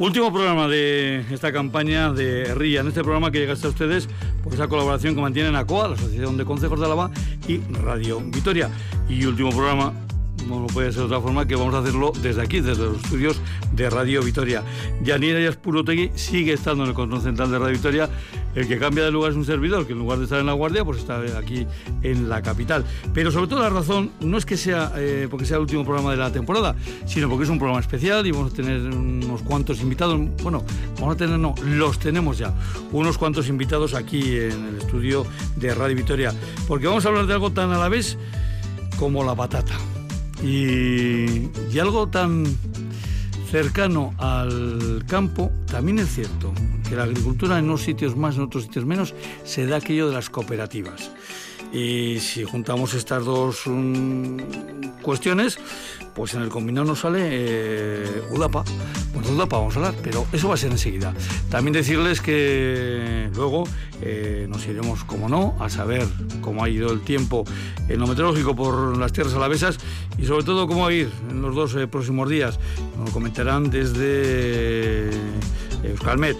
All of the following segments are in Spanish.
Último programa de esta campaña de RIA, en este programa que llega hasta ustedes por esa colaboración que mantienen ACOA, la Asociación de Consejos de Álava y Radio Vitoria. Y último programa no puede ser de otra forma que vamos a hacerlo desde aquí, desde los estudios de Radio Vitoria. Yanira Yaspurotegui sigue estando en el control central de Radio Vitoria. El que cambia de lugar es un servidor, que en lugar de estar en la guardia, pues está aquí en la capital. Pero sobre todo la razón no es que sea eh, porque sea el último programa de la temporada, sino porque es un programa especial y vamos a tener unos cuantos invitados. Bueno, vamos a tener, no, los tenemos ya, unos cuantos invitados aquí en el estudio de Radio Vitoria. Porque vamos a hablar de algo tan a la vez como la patata. Y, algo tan cercano al campo, también es cierto que la agricultura en unos sitios más, en otros sitios menos, se da aquello de las cooperativas. Y si juntamos estas dos mm, cuestiones, pues en el combinado nos sale eh, Udapa. Bueno, Udapa vamos a hablar, pero eso va a ser enseguida. También decirles que luego eh, nos iremos, como no, a saber cómo ha ido el tiempo en lo meteorológico por las tierras alavesas y sobre todo cómo va a ir en los dos eh, próximos días. Nos lo comentarán desde Euskalmet.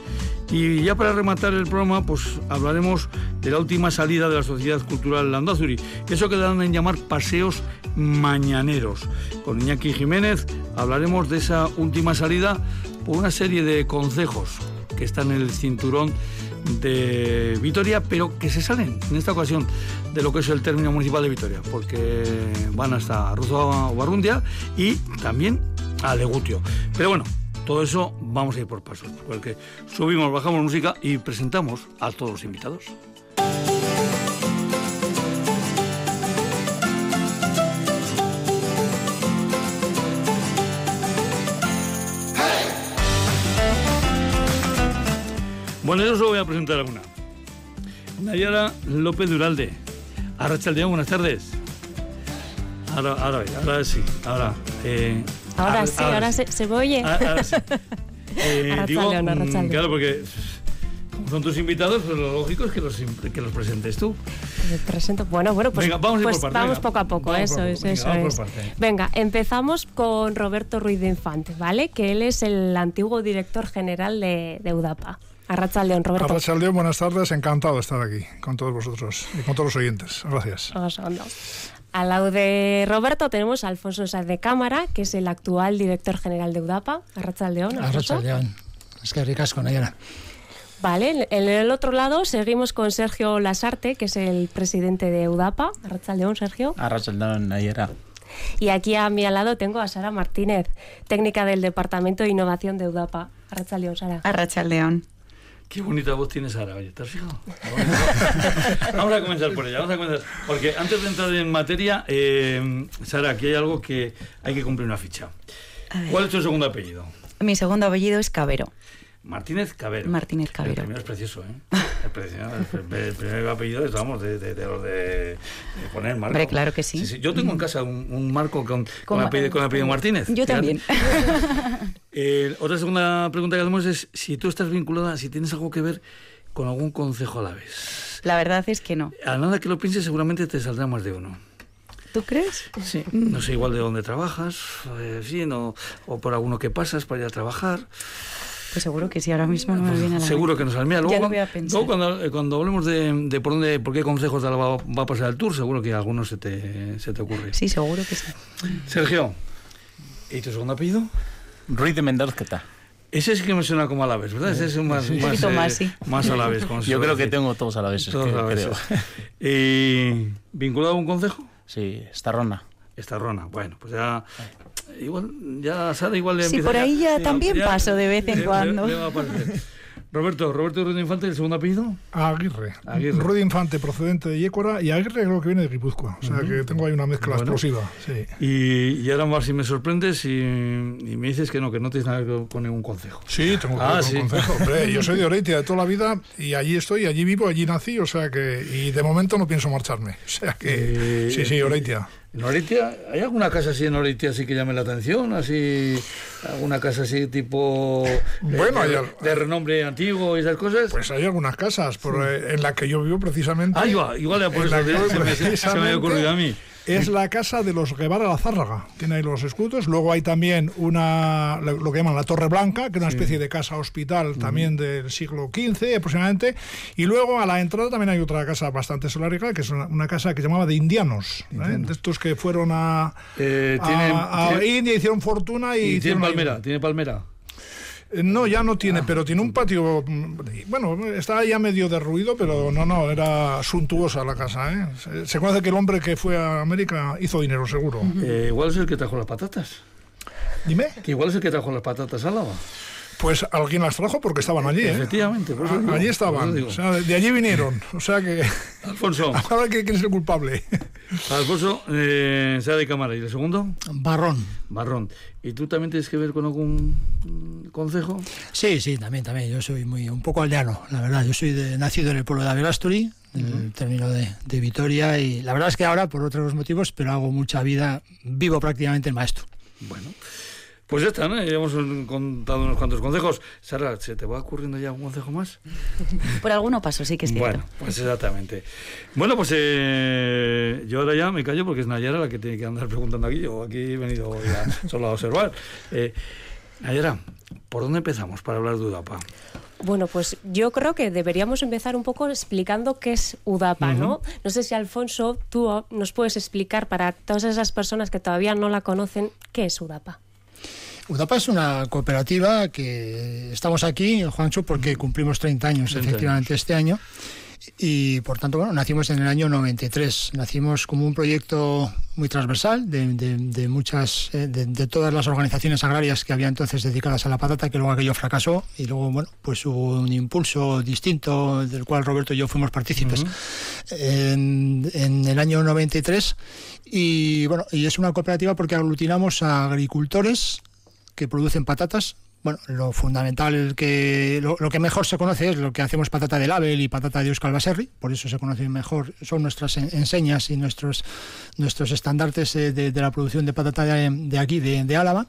Y ya para rematar el programa, pues hablaremos de la última salida de la Sociedad Cultural Landazuri, eso que dan en llamar paseos mañaneros. Con Iñaki Jiménez hablaremos de esa última salida por una serie de consejos que están en el cinturón de Vitoria, pero que se salen en esta ocasión de lo que es el término municipal de Vitoria, porque van hasta Ruzo Barrundia y también a Legutio. Pero bueno, todo eso vamos a ir por pasos, porque subimos, bajamos música y presentamos a todos los invitados. Bueno, yo os voy a presentar alguna. Nayara López Duralde. Arrachaldeón, buenas tardes. Ahora, ahora, ahora sí, ahora. Eh, ahora sí, ahora, se, se, oye. Ah, ahora, sí. Eh, digo, mm, claro, porque como son tus invitados, pues lo lógico es que los, que los presentes tú. presento. Bueno, bueno, pues, vamos, pues vamos poco a poco, eso es, eso es. Venga, empezamos con Roberto Ruiz de Infante, ¿vale? Que él es el antiguo director general de, de UDAPA. Arrachaldeón, Roberto. Arrachaldeón, buenas tardes. Encantado de estar aquí con todos vosotros y con todos los oyentes. Gracias. Al lado de Roberto tenemos a Alfonso Sáez de Cámara, que es el actual director general de UDAPA. Arrachaldeón. Arrachaldeón. Es que ricas con ella. Vale, en el otro lado seguimos con Sergio Lasarte, que es el presidente de UDAPA. Arrachaldeón, Sergio. Arrachaldeón, Nayera. Y aquí a mi lado tengo a Sara Martínez, técnica del Departamento de Innovación de UDAPA. Arrachaldeón, Sara. Arrachaldeón. Qué bonita voz tienes Sara, oye, ¿te has fijado? Vamos a comenzar por ella, vamos a comenzar. Porque antes de entrar en materia, eh, Sara, aquí hay algo que hay que cumplir una ficha. ¿Cuál es tu segundo apellido? Mi segundo apellido es Cabero. Martínez Cabero. Martínez Cabero. El primero es precioso, ¿eh? El, primer apellido es, vamos, de, de, de, de poner marco. Hombre, claro que sí. Yo tengo en casa un, marco con, con, apellido, con apellido Martínez. Yo también. Eh, otra segunda pregunta que hacemos es si tú estás vinculada, si tienes algo que ver con algún consejo a la vez. La verdad es que no. A nada que lo pienses, seguramente te saldrá más de uno. ¿Tú crees? Sí. No sé igual de dónde trabajas, eh, sí, no, o por alguno que pasas para ir a trabajar. Pues seguro que sí, ahora mismo no me viene a la Seguro que nos saldrá. Luego, ya lo voy a pensar. luego cuando, eh, cuando, hablemos de, de, por dónde, por qué consejos va, va, a pasar el tour, seguro que algunos se te, se te ocurre. Sí, seguro que sí. Sergio, ¿y tu segundo apellido? Ruiz de Mendoza. Ese sí que me suena como a la vez, ¿verdad? Ese es más, sí. más, eh, más, sí. más a la vez. Yo creo que tengo todos a la vez. Todos que, a la vez. ¿Y vinculado a un consejo? Sí, Estarrona. Estarrona, bueno, pues ya igual ya Sara igual le sí, por ahí ya, ya también ya, paso de vez en cuando. Roberto, Roberto Ruiz Infante, ¿el segundo apellido? Aguirre. Aguirre. Ruiz Infante procedente de Yécora y Aguirre creo que viene de Guipúzcoa. O sea uh -huh. que tengo ahí una mezcla bueno. explosiva. Sí. Y, y, ahora más si me sorprendes y, y, me dices que no, que no tienes nada que ver con ningún consejo. Sí, tengo que ah, ver con sí. un consejo. Hombre, yo soy de Oreitia de toda la vida y allí estoy, allí vivo, allí nací, o sea que. Y de momento no pienso marcharme. O sea que. Eh, sí, sí, Oreitia. ¿En Oritia? ¿Hay alguna casa así en Oritia así que llame la atención? Así, ¿Alguna casa así tipo bueno, de, de, renombre antiguo y esas cosas? Pues hay algunas casas por, sí. en la que yo vivo precisamente. Ah, igual, igual por eso se, me, se me ha ocurrido a mí. Es la casa de los Guevara La Zárraga. Tiene ahí los escudos. Luego hay también una, lo que llaman la Torre Blanca, que es una especie de casa hospital también del siglo XV aproximadamente. Y luego a la entrada también hay otra casa bastante solárica, que es una, casa que se llamaba de indianos, ¿eh? de estos que fueron a, eh, a, India, hicieron fortuna y... tiene palmera, tiene palmera. Eh, no, ya no tiene, pero tiene un patio. Mm, bueno, está ya medio derruido, pero no, no, era suntuosa la casa. ¿eh? Se, conoce que el hombre que fue a América hizo dinero, seguro. Eh, igual es el que trajo las patatas. Dime. Que igual es el que trajo las patatas lava. Pues alguien las trajo porque estaban allí. ¿eh? Efectivamente, allí estaban. O sea, de, allí vinieron. O sea que. Alfonso. Ahora que quién es el culpable. Alfonso, eh, sea de cámara. ¿Y el segundo? Barrón. Barrón. ¿Y tú también tienes que ver con algún consejo? Sí, sí, también, también. Yo soy muy un poco aldeano, la verdad. Yo soy de, nacido en el pueblo de Averasturi, en el término de, de Vitoria, y la verdad es que ahora, por otros motivos, pero hago mucha vida, vivo prácticamente en maestro. Bueno. Pues ya está, ¿no? Ya hemos contado unos cuantos consejos. Sara, ¿se te va ocurriendo ya un consejo más? Por alguno paso, sí que es cierto. Bueno, pues exactamente. Bueno, pues eh, yo ahora ya me callo porque es Nayara la que tiene que andar preguntando aquí. Yo aquí he venido ya solo a observar. Eh, Nayara, ¿por dónde empezamos para hablar de UDAPA? Bueno, pues yo creo que deberíamos empezar un poco explicando qué es UDAPA, ¿no? No sé si Alfonso, tú nos puedes explicar para todas esas personas que todavía no la conocen, qué es UDAPA. UDAPA es una cooperativa que estamos aquí, Juancho, porque cumplimos 30 años efectivamente este año. Y por tanto, bueno, nacimos en el año 93. Nacimos como un proyecto muy transversal de, muchas, eh, de, todas las organizaciones agrarias que había entonces dedicadas a la patata, que luego aquello fracasó y luego, bueno, pues hubo un impulso distinto del cual Roberto y yo fuimos partícipes en, en, el año 93. Y bueno, y es una cooperativa porque aglutinamos a agricultores, que producen patatas. Bueno, lo fundamental, que lo, que mejor se conoce es lo que hacemos patata de Label y patata de Euskal Baserri, por eso se conocen mejor, son nuestras enseñas y nuestros, nuestros estandartes eh, de, la producción de patata de, aquí, de, Álava.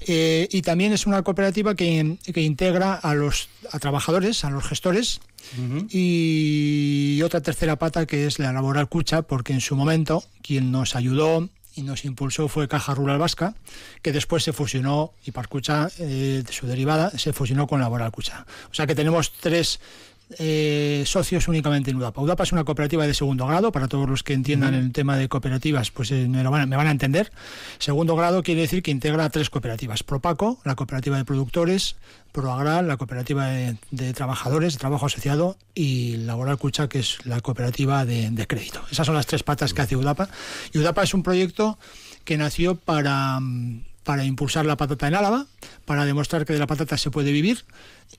Eh, y también es una cooperativa que, que, integra a los a trabajadores, a los gestores, y otra tercera pata que es la laboral cucha, porque en su momento quien nos ayudó y nos impulsó fue Caja Rural Vasca, que después se fusionó, y Parcucha, eh, su derivada, se fusionó con Laboral Cucha. O sea que tenemos tres eh, socios únicamente en UDAPA. UDAPA es una cooperativa de segundo grado, para todos los que entiendan el tema de cooperativas, pues eh, me, van, a entender. Segundo grado quiere decir que integra tres cooperativas. Propaco, la cooperativa de productores, Proagral, la cooperativa de, trabajadores, de trabajo asociado, y Laboral Cucha, que es la cooperativa de, de crédito. Esas son las tres patas que hace UDAPA. Y UDAPA es un proyecto que nació para mm, para impulsar la patata en Álava, para demostrar que de la patata se puede vivir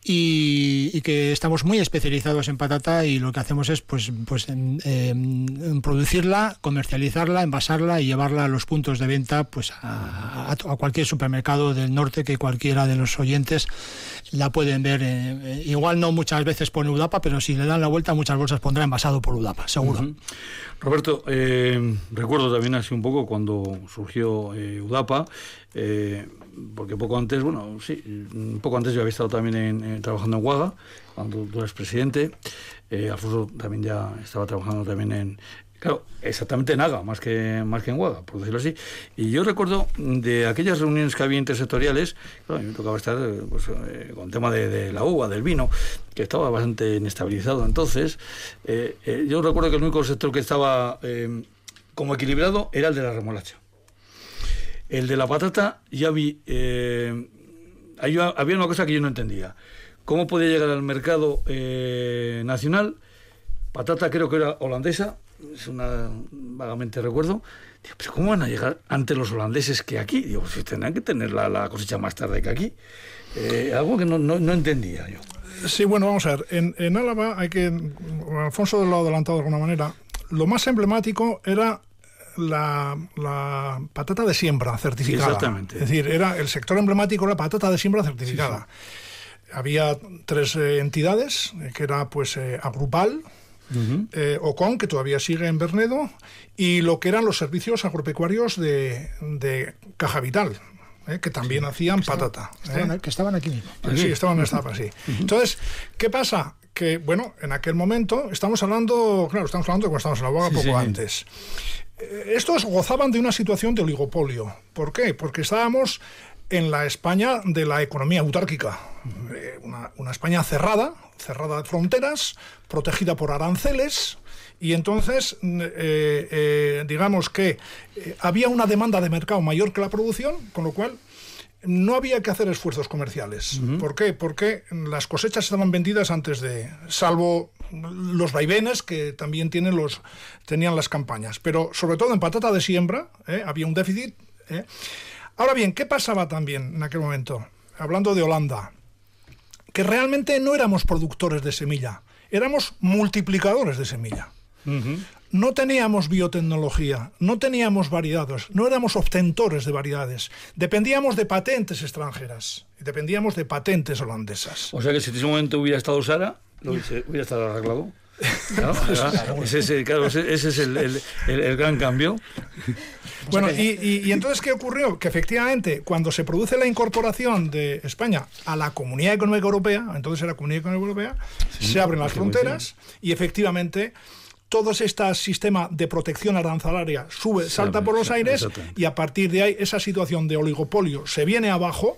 y, que estamos muy especializados en patata y lo que hacemos es pues, pues en, producirla, comercializarla, envasarla y llevarla a los puntos de venta pues a, cualquier supermercado del norte que cualquiera de los oyentes la pueden ver. Eh, eh, igual no muchas veces pone UDAPA, pero si le dan la vuelta muchas bolsas pondrá envasado por UDAPA, seguro. Roberto, eh, recuerdo también así un poco cuando surgió UDAPA, porque poco antes, bueno, sí, poco antes yo había estado también en, trabajando en Huaga, cuando tú eres presidente. Alfonso también ya estaba trabajando también en, Claro, exactamente en Haga, más que, más que en Huaga, por decirlo así. Y yo recuerdo de aquellas reuniones que había intersectoriales, claro, me tocaba estar pues, eh, con tema de, la uva, del vino, que estaba bastante inestabilizado entonces. Eh, eh, yo recuerdo que el único sector que estaba como equilibrado era el de la remolacha. El de la patata ya vi... había una cosa que yo no entendía. ¿Cómo podía llegar al mercado nacional? Patata creo que era holandesa, es una vagamente recuerdo. pero ¿cómo van a llegar ante los holandeses que aquí? Digo, si tendrán que tener la, cosecha más tarde que aquí. Eh, algo que no, no, entendía yo. Sí, bueno, vamos a ver. En, en Álava hay que. Alfonso lo ha adelantado de alguna manera. Lo más emblemático era la, la, patata de siembra certificada. exactamente. Es decir, era el sector emblemático la patata de siembra certificada. Había tres eh, entidades, eh, que era pues Agrupal, eh, Ocon, que todavía sigue en Bernedo, y lo que eran los servicios agropecuarios de, Caja Vital, eh, que también hacían patata. ¿eh? que estaban aquí mismo. Sí, estaban en sí. Entonces, ¿qué pasa? Que, bueno, en aquel momento, estamos hablando, claro, estamos hablando de cuando estamos en la boga poco antes. Eh, estos gozaban de una situación de oligopolio. ¿Por qué? Porque estábamos en la España de la economía autárquica. Eh, una, España cerrada, cerrada de fronteras, protegida por aranceles, y entonces, eh, digamos que había una demanda de mercado mayor que la producción, con lo cual no había que hacer esfuerzos comerciales. ¿Por qué? Porque las cosechas estaban vendidas antes de, salvo los vaivenes que también tienen los, tenían las campañas. Pero sobre todo en patata de siembra ¿eh? había un déficit. ¿eh? Ahora bien, ¿qué pasaba también en aquel momento? Hablando de Holanda, que realmente no éramos productores de semilla, éramos multiplicadores de semilla no teníamos biotecnología, no teníamos variedades, no éramos obtentores de variedades, dependíamos de patentes extranjeras, dependíamos de patentes holandesas. O sea que si en ese momento hubiera estado Sara, lo hubiera estado arreglado. ese, es el, gran cambio. Bueno, y, y, entonces, ¿qué ocurrió? Que efectivamente, cuando se produce la incorporación de España a la Comunidad Económica Europea, entonces era la Comunidad Económica Europea, se abren las fronteras y efectivamente todo este sistema de protección arancelaria sube, salta por los aires y a partir de ahí esa situación de oligopolio se viene abajo.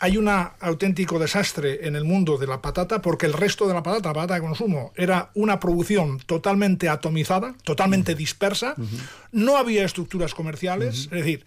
Hay un auténtico desastre en el mundo de la patata porque el resto de la patata, la patata de consumo, era una producción totalmente atomizada, totalmente dispersa. No había estructuras comerciales, es decir,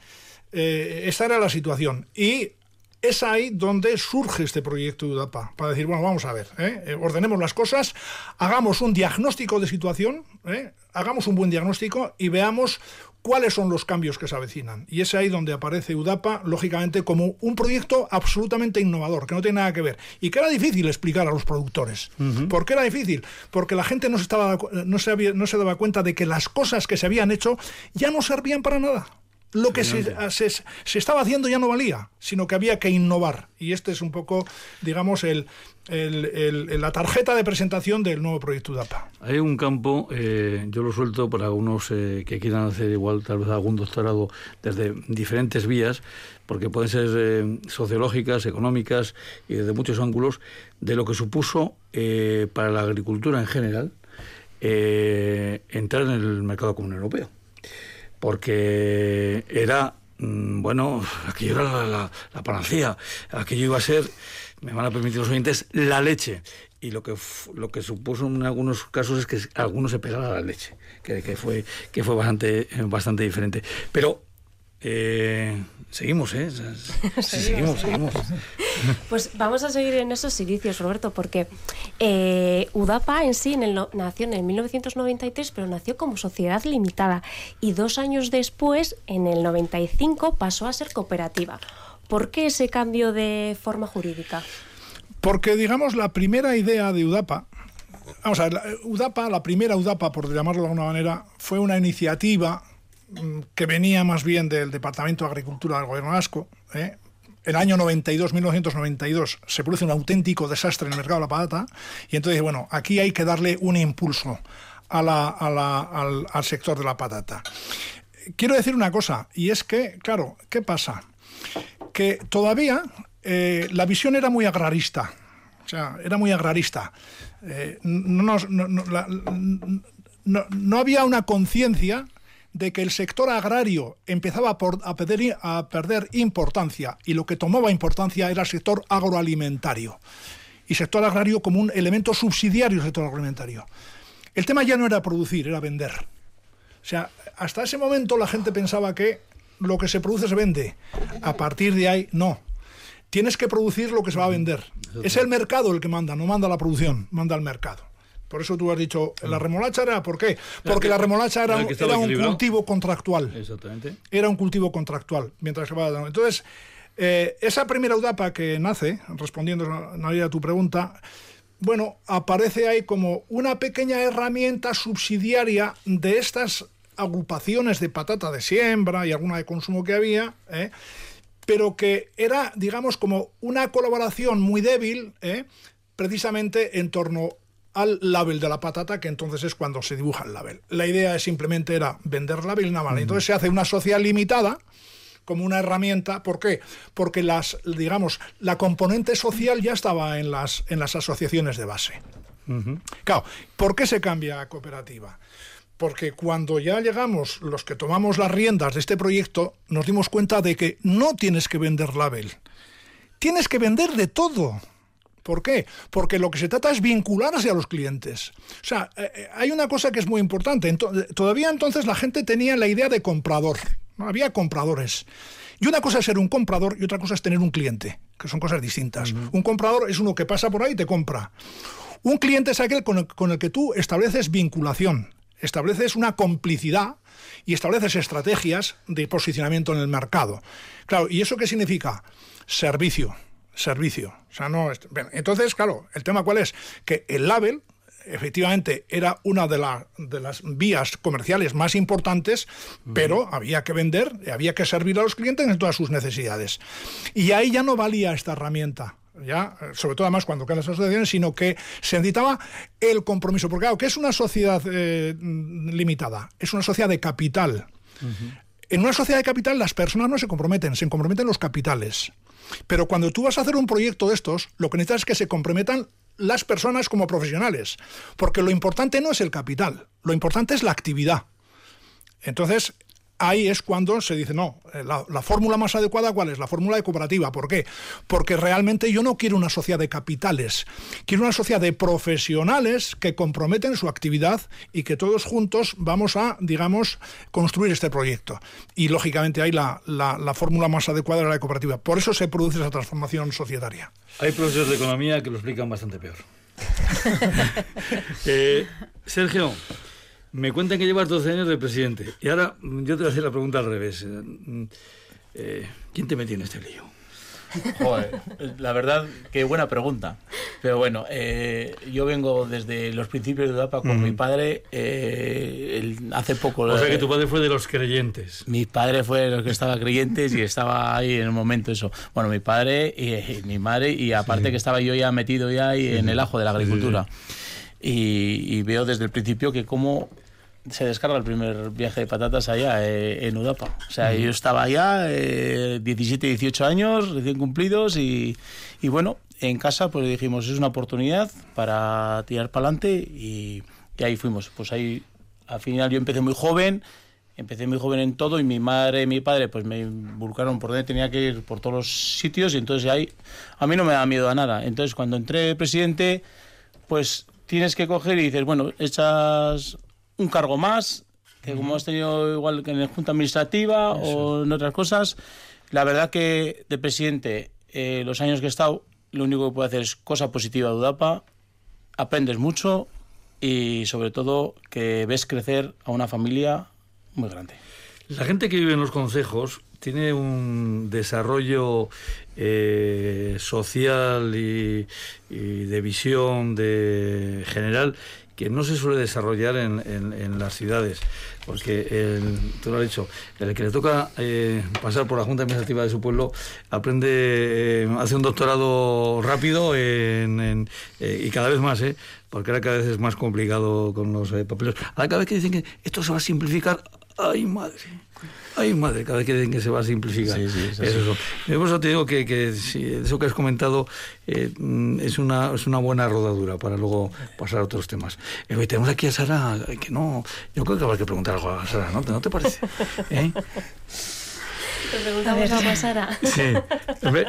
eh, esta era la situación. Y es ahí donde surge este proyecto de UDAPA, para decir, bueno, vamos a ver, ¿eh? Eh, ordenemos las cosas, hagamos un diagnóstico de situación, ¿eh? hagamos un buen diagnóstico y veamos cuáles son los cambios que se avecinan. Y es ahí donde aparece UDAPA, lógicamente, como un proyecto absolutamente innovador, que no tiene nada que ver. Y que era difícil explicar a los productores. ¿Por qué era difícil? Porque la gente no se, estaba, no, se no se daba cuenta de que las cosas que se habían hecho ya no servían para nada lo que se, se, estaba haciendo ya no valía, sino que había que innovar. Y este es un poco, digamos, el, la tarjeta de presentación del nuevo proyecto UDAPA. Hay un campo, eh, yo lo suelto para algunos eh, que quieran hacer igual, tal vez algún doctorado desde diferentes vías, porque pueden ser eh, sociológicas, económicas y desde muchos ángulos, de lo que supuso para la agricultura en general entrar en el mercado común europeo porque era, mm, bueno, aquello era la, panacea, aquello iba a ser, me van a permitir los oyentes, la leche. Y lo que, lo que supuso en algunos casos es que algunos se pegara a la leche, que, que, fue, que fue bastante, bastante diferente. Pero eh, seguimos, ¿eh? seguimos, seguimos. Pues vamos a seguir en esos inicios, Roberto, porque eh, UDAPA en sí en el, nació en 1993, pero nació como sociedad limitada y dos años después, en el 95, pasó a ser cooperativa. ¿Por qué ese cambio de forma jurídica? Porque, digamos, la primera idea de UDAPA, vamos a ver, UDAPA, la primera UDAPA, por llamarlo de alguna manera, fue una iniciativa que venía más bien del Departamento de Agricultura del Gobierno Vasco. ¿eh? El año 92, 1992, se produce un auténtico desastre en el mercado de la patata y entonces, bueno, aquí hay que darle un impulso a la, al, sector de la patata. Quiero decir una cosa, y es que, claro, ¿qué pasa? Que todavía eh, la visión era muy agrarista, o sea, era muy agrarista. Eh, no, no había una conciencia de que el sector agrario empezaba a, perder, a perder importancia y lo que tomaba importancia era el sector agroalimentario. Y sector agrario como un elemento subsidiario del sector agroalimentario. El tema ya no era producir, era vender. O sea, hasta ese momento la gente pensaba que lo que se produce se vende. A partir de ahí, no. Tienes que producir lo que se va a vender. Es el mercado el que manda, no manda la producción, manda el mercado. Por eso tú has dicho, la remolacha era, ¿por qué? Porque la remolacha era, era un cultivo contractual. Exactamente. Era un cultivo contractual, mientras que va Entonces, eh, esa primera UDAPA que nace, respondiendo a tu pregunta, bueno, aparece ahí como una pequeña herramienta subsidiaria de estas agrupaciones de patata de siembra y alguna de consumo que había, ¿eh? pero que era, digamos, como una colaboración muy débil, ¿eh? precisamente en torno al label de la patata, que entonces es cuando se dibuja el label. La idea es simplemente era vender label nada más. Entonces se hace una sociedad limitada como una herramienta. ¿Por qué? Porque las, digamos, la componente social ya estaba en las, en las asociaciones de base. Claro, ¿por qué se cambia a cooperativa? porque cuando ya llegamos, los que tomamos las riendas de este proyecto, nos dimos cuenta de que no tienes que vender label, tienes que vender de todo. ¿Por qué? Porque lo que se trata es vincularse a los clientes. O sea, eh, eh, hay una cosa que es muy importante. todavía entonces la gente tenía la idea de comprador. ¿no? Había compradores. Y una cosa es ser un comprador y otra cosa es tener un cliente, que son cosas distintas. Un comprador es uno que pasa por ahí y te compra. Un cliente es aquel con el, que tú estableces vinculación, estableces una complicidad y estableces estrategias de posicionamiento en el mercado. Claro, ¿y eso qué significa? Servicio, servicio. O sea, no, entonces, claro, el tema cuál es? Que el label efectivamente era una de, de, las vías comerciales más importantes, pero había que vender, había que servir a los clientes en todas sus necesidades. Y ahí ya no valía esta herramienta ya, sobre todo además cuando quedan las asociaciones, sino que se necesitaba el compromiso. Porque claro, ¿qué es una sociedad eh, limitada? Es una sociedad de capital. En una sociedad de capital las personas no se comprometen, se comprometen los capitales. Pero cuando tú vas a hacer un proyecto de estos, lo que necesitas es que se comprometan las personas como profesionales. Porque lo importante no es el capital, lo importante es la actividad. Entonces, ahí es cuando se dice, no, eh, la, fórmula más adecuada, ¿cuál es? La fórmula de cooperativa. ¿Por qué? Porque realmente yo no quiero una sociedad de capitales, quiero una sociedad de profesionales que comprometen su actividad y que todos juntos vamos a, digamos, construir este proyecto. Y lógicamente ahí la, la, fórmula más adecuada es la de cooperativa. Por eso se produce esa transformación societaria. Hay profesores de economía que lo explican bastante peor. Eh, Sergio, me cuentan que llevas 12 años de presidente. Y ahora mm, yo te voy a hacer la pregunta al revés. Mm, eh, ¿Quién te metió en este lío? Joder, la verdad, qué buena pregunta. Pero bueno, eh, yo vengo desde los principios de UDAPA con mi padre. Eh, hace poco. O sea que tu padre fue de los creyentes. Mi padre fue de los que estaba creyentes y estaba ahí en el momento eso. Bueno, mi padre y, mi madre, y aparte que estaba yo ya metido ya ahí en el ajo de la agricultura. Y, y, veo desde el principio que cómo se descarga el primer viaje de patatas allá eh, en Udapa. O sea, yo estaba allá, 17, 18 años, recién cumplidos, y, y, bueno, en casa pues dijimos, es una oportunidad para tirar para adelante y, y, ahí fuimos. Pues ahí, al final yo empecé muy joven, empecé muy joven en todo y mi madre y mi padre pues me involucraron por donde tenía que ir, por todos los sitios, y entonces ahí a mí no me da miedo a nada. Entonces cuando entré presidente, pues tienes que coger y dices, bueno, echas un cargo más, que como has tenido igual que en la Junta Administrativa o en otras cosas, la verdad que de presidente, eh, los años que he estado, lo único que puedo hacer es cosa positiva de UDAPA, aprendes mucho y sobre todo que ves crecer a una familia muy grande. La gente que vive en los consejos tiene un desarrollo eh, social y, y, de visión de general que no se suele desarrollar en, en, las ciudades, porque el, tú lo has dicho, el que le toca eh, pasar por la Junta Administrativa de su pueblo aprende, eh, hace un doctorado rápido en, eh, y cada vez más, ¿eh? porque ahora cada vez es más complicado con los papeles. Ahora cada vez que dicen que esto se va a simplificar, ¡ay madre! Ay, madre, cada vez que dicen que se va a simplificar. Sí, sí, eso. eso. Por eso te digo que, que eso que has comentado eh, es, una, es una buena rodadura para luego pasar a otros temas. Eh, tenemos aquí a Sara, que no. Yo creo que habrá que preguntar algo a Sara, ¿no? ¿No te parece? ¿Eh? Preguntamos a, Sara. Sí.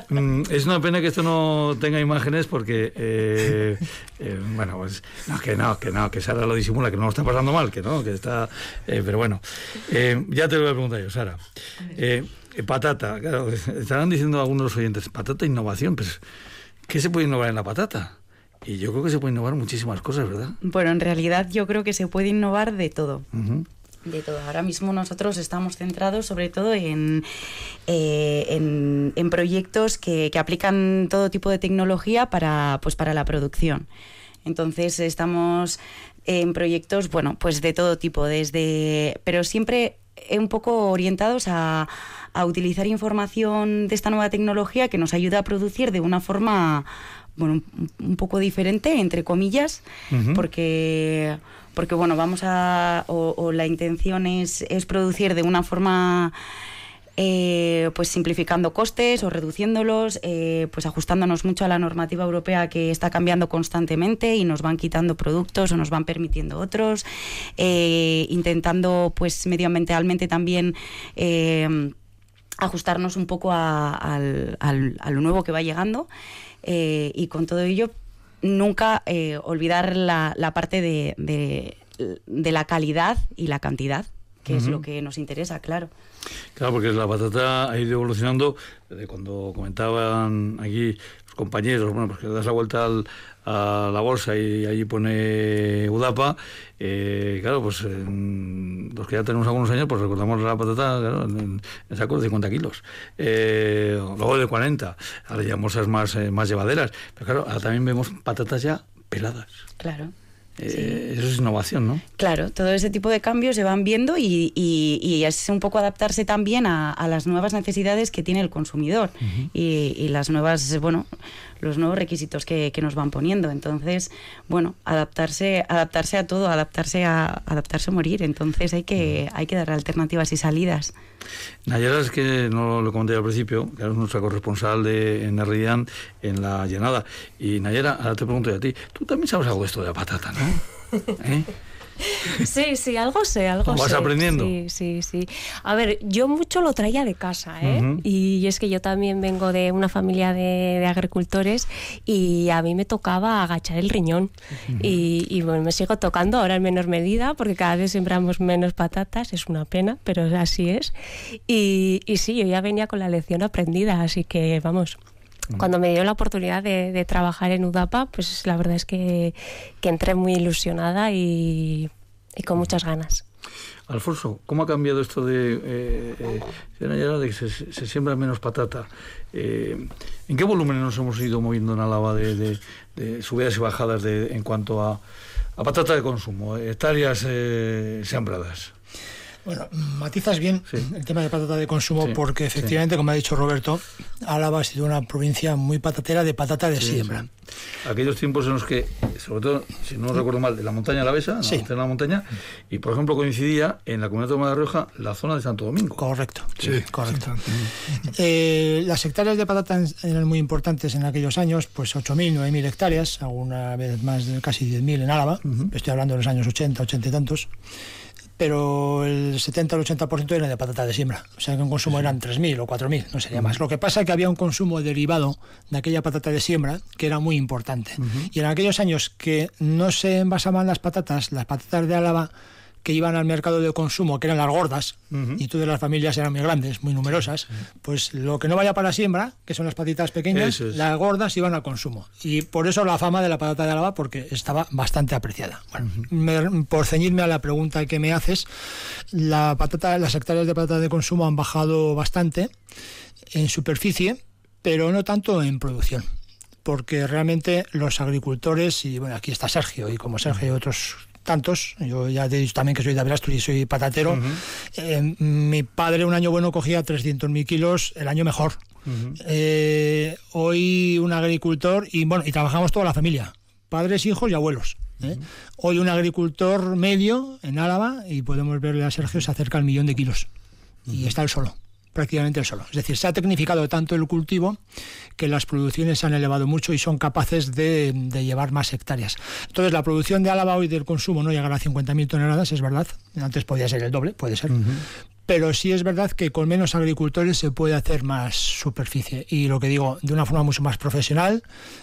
Mm, es una pena que esto no tenga imágenes porque, eh, eh, bueno, pues no, que no, que no, que Sara lo disimula, que no lo está pasando mal, que no, que está... Eh, pero bueno, ya te lo voy a preguntar yo, Sara. patata, claro, estarán diciendo algunos oyentes, patata innovación, pues, ¿qué se puede innovar en la patata? Y yo creo que se puede innovar muchísimas cosas, ¿verdad? Bueno, en realidad yo creo que se puede innovar de todo. De todo. Ahora mismo nosotros estamos centrados sobre todo en, eh, en, proyectos que, aplican todo tipo de tecnología para, pues para la producción. Entonces estamos en proyectos, bueno, pues de todo tipo, desde, pero siempre un poco orientados a, a utilizar información de esta nueva tecnología que nos ayuda a producir de una forma, bueno, un, poco diferente, entre comillas, porque porque bueno, vamos a, o, la intención es, es, producir de una forma eh, pues simplificando costes o reduciéndolos, eh, pues ajustándonos mucho a la normativa europea que está cambiando constantemente y nos van quitando productos o nos van permitiendo otros, eh, intentando pues medioambientalmente también ajustarnos un poco a, lo nuevo que va llegando y con todo ello nunca olvidar la, parte de, de la calidad y la cantidad, que es lo que nos interesa, claro. Claro, porque la patata ha ido evolucionando desde cuando comentaban aquí compañeros, bueno, pues que das la vuelta a la bolsa y allí pone Udapa, eh, claro, pues los que ya tenemos algunos años, pues recordamos la patata en, saco de 50 kilos, eh, luego de 40, ahora ya bolsas más, eh, más llevaderas, pero claro, ahora también vemos patatas ya peladas. Claro. Eh, eso es innovación, ¿no? Claro, todo ese tipo de cambios se van viendo y, y, es un poco adaptarse también a, las nuevas necesidades que tiene el consumidor. Y, y, las nuevas, bueno, los nuevos requisitos que, que, nos van poniendo. Entonces, bueno, adaptarse, adaptarse a todo, adaptarse a, adaptarse a morir. Entonces hay que, hay que dar alternativas y salidas. Nayara es que no lo comenté al principio, que es nuestra corresponsal de, en Arrián en la llenada. Y Nayara, ahora te pregunto a ti, tú también sabes algo de esto de la patata, ¿no? ¿Eh? Sí, sí, algo sé, algo ¿Vas aprendiendo? Sí, sí, sí. A ver, yo mucho lo traía de casa, ¿eh? Y es que yo también vengo de una familia de, agricultores y a mí me tocaba agachar el riñón. y, bueno, me sigo tocando ahora en menor medida porque cada vez sembramos menos patatas, es una pena, pero así es. Y, y sí, yo ya venía con la lección aprendida, así que vamos, cuando me dio la oportunidad de, trabajar en UDAPA, pues la verdad es que, entré muy ilusionada y, con muchas ganas. Alfonso, ¿cómo ha cambiado esto de, eh, eh de que se, siembra menos patata? Eh, ¿En qué volumen nos hemos ido moviendo en Álava de, subidas y bajadas en cuanto a, a, patata de consumo, hectáreas eh, sembradas? Bueno, matizas bien el tema de patata de consumo porque efectivamente, como ha dicho Roberto, Álava ha sido una provincia muy patatera de patata de siembra. Aquellos tiempos en los que, sobre todo, si no recuerdo mal, de la montaña alavesa, la la montaña, y por ejemplo coincidía en la comunidad de Rioja la zona de Santo Domingo. Correcto, sí, correcto. Eh, las hectáreas de patata eran muy importantes en aquellos años, pues 8.000, 9.000 hectáreas, alguna vez más de casi 10.000 en Álava, estoy hablando de los años 80, 80 y tantos pero el 70 al 80% era de patata de siembra. O sea que un consumo eran 3.000 o 4.000, no sería más. Lo que pasa es que había un consumo derivado de aquella patata de siembra que era muy importante. Y en aquellos años que no se envasaban las patatas, las patatas de Álava que iban al mercado de consumo, que eran las gordas, y todas las familias eran muy grandes, muy numerosas, pues lo que no vaya para siembra, que son las patitas pequeñas, las gordas iban al consumo. Y por eso la fama de la patata de Álava, porque estaba bastante apreciada. por ceñirme a la pregunta que me haces, la patata, las hectáreas de patata de consumo han bajado bastante en superficie, pero no tanto en producción porque realmente los agricultores, y bueno, aquí está Sergio, y como Sergio y otros tantos. Yo ya te he dicho también que soy de Abrastur y soy patatero. Eh, mi padre un año bueno cogía 300.000 kilos, el año mejor. Eh, hoy un agricultor, y bueno, y trabajamos toda la familia, padres, hijos y abuelos. ¿eh? Hoy un agricultor medio en Álava, y podemos verle a Sergio, se acerca al millón de kilos. Y está el solo prácticamente el solo. Es decir, se ha tecnificado tanto el cultivo que las producciones se han elevado mucho y son capaces de, llevar más hectáreas. Entonces, la producción de Álava hoy del consumo no llegará a 50.000 toneladas, es verdad. Antes podía ser el doble, puede ser. Pero sí es verdad que con menos agricultores se puede hacer más superficie. Y lo que digo, de una forma mucho más profesional,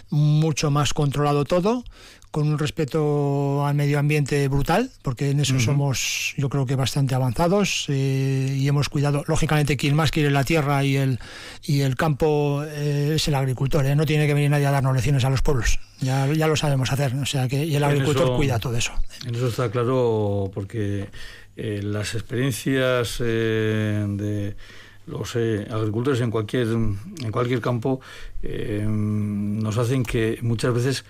mucho más controlado todo, con un respeto al medio ambiente brutal, porque en eso somos, yo creo que bastante avanzados eh, y hemos cuidado. Lógicamente, quien más quiere la tierra y el, y el campo eh, es el agricultor. ¿eh? No tiene que venir nadie a darnos lecciones a los pueblos. Ya, ya lo sabemos hacer. O sea que y el agricultor cuida todo eso. En eso está claro, porque las experiencias de los agricultores en cualquier en cualquier campo nos hacen que muchas veces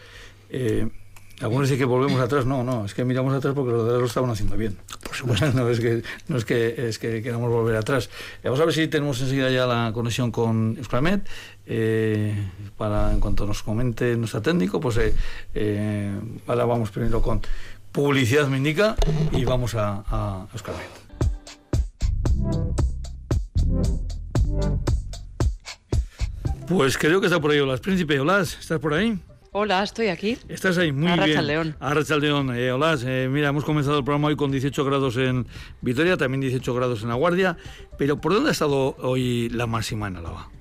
algunos dicen que volvemos atrás, no, no, es que miramos atrás porque los de lo estaban haciendo bien. Por supuesto. no es que, no es que, es que queramos volver atrás. Vamos a ver si tenemos enseguida ya la conexión con Euskalmet. Eh, para en cuanto nos comente nuestro técnico, pues eh, eh, ahora vamos primero con publicidad me indica y vamos a, a. Pues creo que está por ahí Olas. Príncipe, Olas, ¿estás por ahí? Hola, estoy aquí. Estás ahí, muy bien. León. Arracha León. Eh, hola, eh, mira, hemos comenzado el programa hoy con 18 grados en Vitoria, también 18 grados en La Guardia, pero ¿por dónde ha estado hoy la máxima en Álava?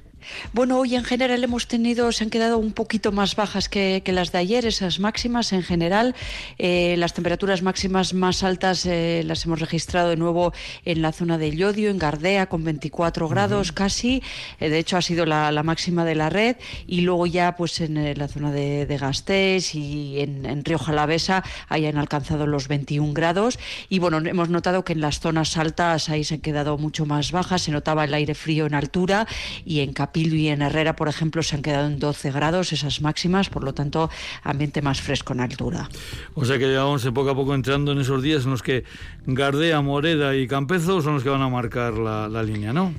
Bueno, hoy en general hemos tenido, se han quedado un poquito más bajas que, las de ayer, esas máximas en general. Eh, las temperaturas máximas más altas eh, las hemos registrado de nuevo en la zona de Llodio, en Gardea, con 24 grados casi. Eh, de hecho, ha sido la, máxima de la red. Y luego ya pues en la zona de, de Gasteiz y en, en, Río Jalavesa hayan alcanzado los 21 grados. Y bueno, hemos notado que en las zonas altas ahí se han quedado mucho más bajas. Se notaba el aire frío en altura y en Y en Herrera, por ejemplo, se han quedado en 12 grados esas máximas, por lo tanto, ambiente más fresco en altura. O sea que vamos poco a poco entrando en esos días en los que Gardea, Moreda y Campezo son los que van a marcar la, línea, ¿no?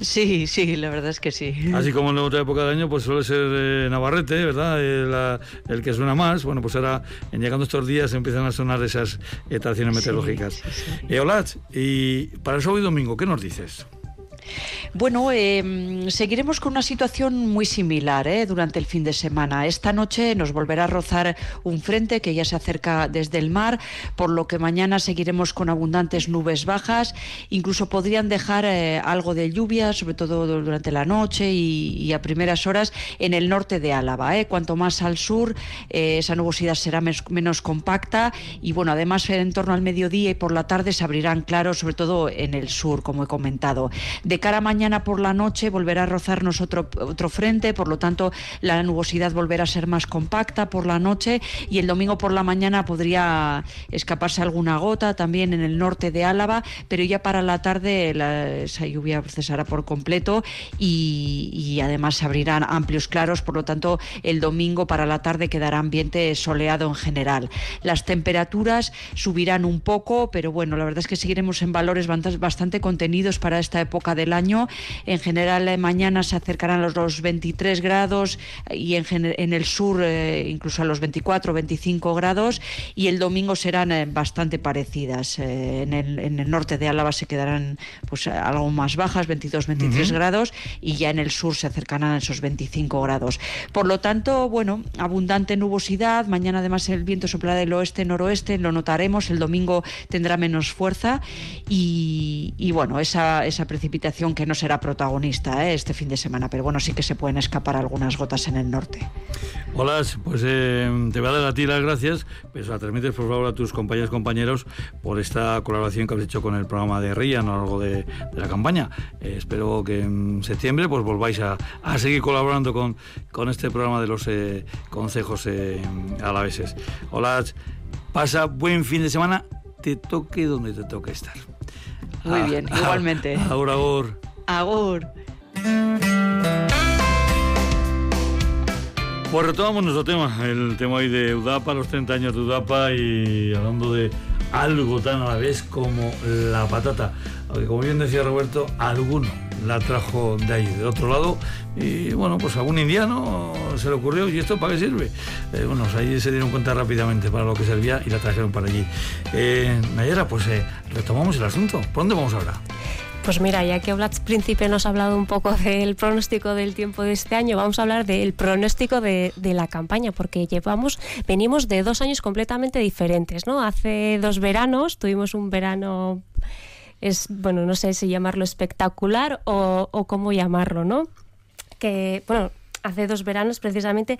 Sí, sí, la verdad es que sí. Así como en la otra época del año, pues suele ser eh, Navarrete, ¿verdad? Eh, el que suena más. Bueno, pues ahora, en llegando estos días, empiezan a sonar esas estaciones meteorológicas. Sí, sí, y para el sábado y domingo, ¿qué nos dices? Bueno, em, seguiremos con una situación muy similar ¿eh? durante el fin de semana. Esta noche nos volverá a rozar un frente que ya se acerca desde el mar, por lo que mañana seguiremos con abundantes nubes bajas. Incluso podrían dejar eh, algo de lluvia, sobre todo durante la noche y, a primeras horas en el norte de Álava. ¿eh? Cuanto más al sur, esa nubosidad será menos compacta y bueno, además en torno al mediodía y por la tarde se abrirán claros, sobre todo en el sur, como he comentado. De cara a mañana por la noche volverá a rozarnos otro, otro frente, por lo tanto la nubosidad volverá a ser más compacta por la noche y el domingo por la mañana podría escaparse alguna gota también en el norte de Álava, pero ya para la tarde esa lluvia cesará por completo y, además se abrirán amplios claros, por lo tanto el domingo para la tarde quedará ambiente soleado en general. Las temperaturas subirán un poco, pero bueno, la verdad es que seguiremos en valores bastante contenidos para esta época del año. En general, eh, mañana se acercarán a los, 23 grados y en, en el sur eh, incluso a los 24 25 grados y el domingo serán eh, bastante parecidas. En el, en, el, norte de Álava se quedarán pues algo más bajas, 22 23 grados y ya en el sur se acercarán a esos 25 grados. Por lo tanto, bueno, abundante nubosidad. Mañana además el viento soplará del oeste-noroeste, lo notaremos. El domingo tendrá menos fuerza y, y bueno, esa, esa precipitación que no será protagonista ¿eh? este fin de semana, pero bueno, sí que se pueden escapar algunas gotas en el norte. Hola, pues eh, te voy a dar a ti las gracias, pero la transmites por favor a tus compañeros compañeros por esta colaboración que has hecho con el programa de RIA a lo largo de, la campaña. Eh, espero que en septiembre pues volváis a, seguir colaborando con, con este programa de los consejos alaveses. Hola, pasa buen fin de semana, te toque donde te toque estar. Muy bien, ah, igualmente. Agur, agur. Agur. Pues retomamos nuestro tema, el tema hoy de Udapa, los 30 años de Udapa y hablando de algo tan a la vez como la patata. Aunque como bien decía Roberto, alguno la trajo de ahí, de otro lado, y bueno, pues algún indiano se le ocurrió, ¿y esto para qué sirve? Eh, bueno, pues ahí se dieron cuenta rápidamente para lo que servía y la trajeron para allí. Eh, pues eh, retomamos el asunto. ¿Por dónde vamos ahora? Pues mira, ya que Blas Príncipe nos ha hablado un poco del pronóstico del tiempo de este año, vamos a hablar del pronóstico de, la campaña, porque llevamos, venimos de dos años completamente diferentes, ¿no? Hace dos veranos tuvimos un verano, es, bueno, no sé si llamarlo espectacular o, cómo llamarlo, ¿no? Que, bueno, hace dos veranos precisamente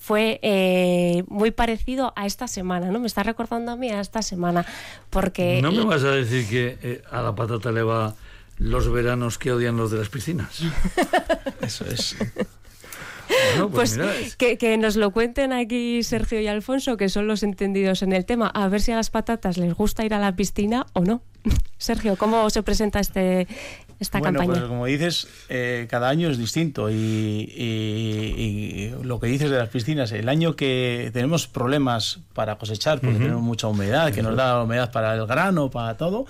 fue eh, muy parecido a esta semana, ¿no? Me está recordando a mí a esta semana, porque... No me vas a decir que eh, a la patata le va los veranos que odian los de las piscinas. Eso es. pues, pues que, nos lo cuenten aquí Sergio y Alfonso, que son los entendidos en el tema, a ver si a las patatas les gusta ir a la piscina o no. Sergio, ¿cómo se presenta este, esta bueno, campaña? Pues como dices, eh, cada año es distinto y, lo que dices de las piscinas, el año que tenemos problemas para cosechar, porque tenemos mucha humedad, que nos da humedad para el grano, para todo,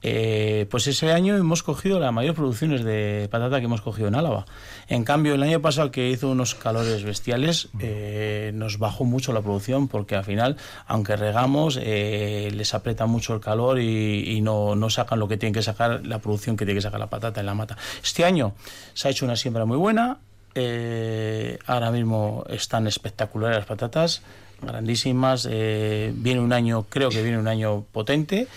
eh, pues ese año hemos cogido las mayores producciones de patata que hemos cogido en Álava. En cambio, el año pasado que hizo unos calores bestiales, eh, nos bajó mucho la producción porque al final, aunque regamos, eh, les aprieta mucho el calor y, no, no, sacan lo que tienen que sacar, la producción que tiene que sacar la patata en la mata. Este año se ha hecho una siembra muy buena, ahora mismo están espectaculares las patatas, grandísimas. Viene un año, creo que viene un año potente.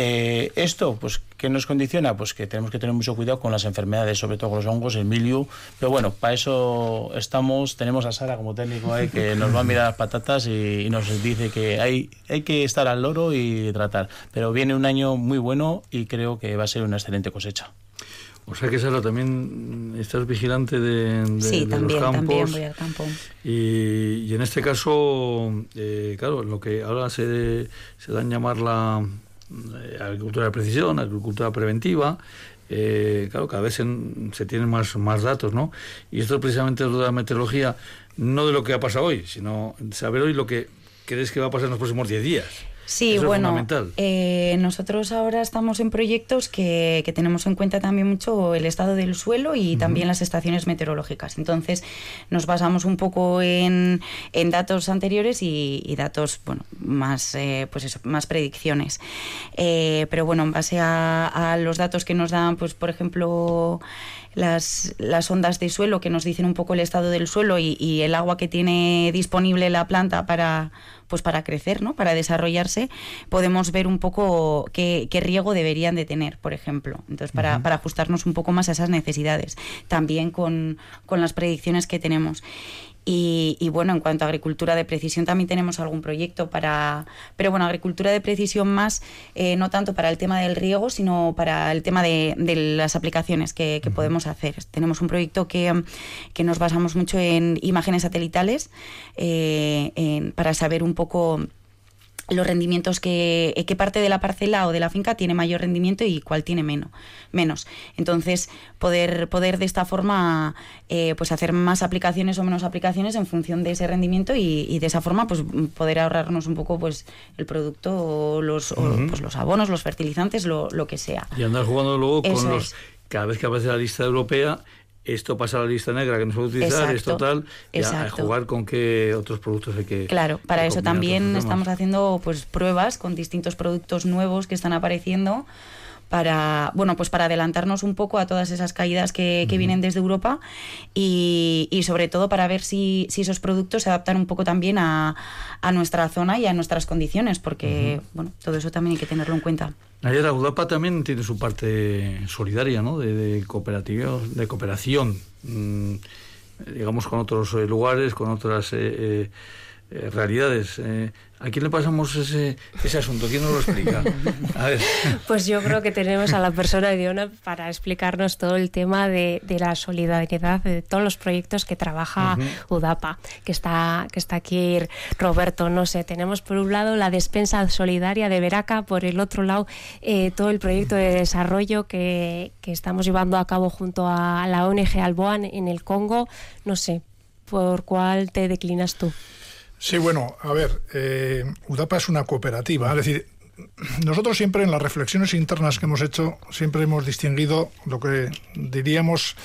Eh, esto, pues, ¿qué nos condiciona? Pues que tenemos que tener mucho cuidado con las enfermedades, sobre todo con los hongos, el milio. Pero bueno, para eso estamos. Tenemos a Sara como técnico ahí que nos va a mirar las patatas y, nos dice que hay, hay que estar al loro y tratar. Pero viene un año muy bueno y creo que va a ser una excelente cosecha. O sea que Sara también estás vigilante de, de, también, los campos. también voy al campo. Y, en este caso, eh, claro, lo que ahora se, se da en llamar la agricultura de precisión, agricultura preventiva, eh, claro, cada vez se, tienen más, más datos, ¿no? Y esto es precisamente de la meteorología, no de lo que ha pasado hoy, sino saber hoy lo que crees que va a pasar en los próximos 10 días. Sí, bueno, eh, nosotros ahora estamos en proyectos que, tenemos en cuenta también mucho el estado del suelo y también las estaciones meteorológicas. Entonces, nos basamos un poco en, datos anteriores y, datos, bueno, más, eh, pues eso, más predicciones. Eh, pero bueno, en base a, los datos que nos dan, pues por ejemplo, las, las, ondas de suelo que nos dicen un poco el estado del suelo y el agua que tiene disponible la planta para pues para crecer, ¿no? Para desarrollarse, podemos ver un poco qué, riego deberían de tener, por ejemplo. Entonces, para, para, ajustarnos un poco más a esas necesidades. También con, con las predicciones que tenemos. Y, bueno, en cuanto a agricultura de precisión también tenemos algún proyecto para, pero bueno, agricultura de precisión más, eh, no tanto para el tema del riego, sino para el tema de, las aplicaciones que, podemos hacer. Tenemos un proyecto que, que, nos basamos mucho en imágenes satelitales eh, para saber un poco los rendimientos que eh, qué parte de la parcela o de la finca tiene mayor rendimiento y cuál tiene menos menos. Entonces poder poder de esta forma eh, pues hacer más aplicaciones o menos aplicaciones en función de ese rendimiento y, de esa forma pues poder ahorrarnos un poco pues el producto o los, pues, los abonos los fertilizantes lo, lo, que sea. Y andar jugando luego con los cada vez que aparece la lista europea esto pasa a la lista negra que no se puede utilizar, esto tal, y a, jugar con qué otros productos hay que... Claro, para eso también estamos haciendo pues pruebas con distintos productos nuevos que están apareciendo para bueno pues para adelantarnos un poco a todas esas caídas que, vienen desde Europa y, sobre todo para ver si, esos productos se adaptan un poco también a, nuestra zona y a nuestras condiciones porque bueno todo eso también hay que tenerlo en cuenta. Ayer Udapa también tiene su parte solidaria, ¿no? De, de de cooperación, mm, digamos, con otros eh, lugares, con otras eh, eh, realidades. ¿A quién le pasamos ese, ese asunto? ¿Quién nos lo explica? Pues yo creo que tenemos a la persona de Ona para explicarnos todo el tema de, la solidaridad de todos los proyectos que trabaja UDAPA, que está, que está aquí Roberto. No sé, tenemos por un lado la despensa solidaria de Veraca, por el otro lado eh, todo el proyecto de desarrollo que, que estamos llevando a cabo junto a la ONG Alboan en el Congo. No sé, ¿por cuál te declinas tú? Sí, bueno, a ver, eh, UDAPA es una cooperativa, es decir, nosotros siempre en las reflexiones internas que hemos hecho, siempre hemos distinguido lo que diríamos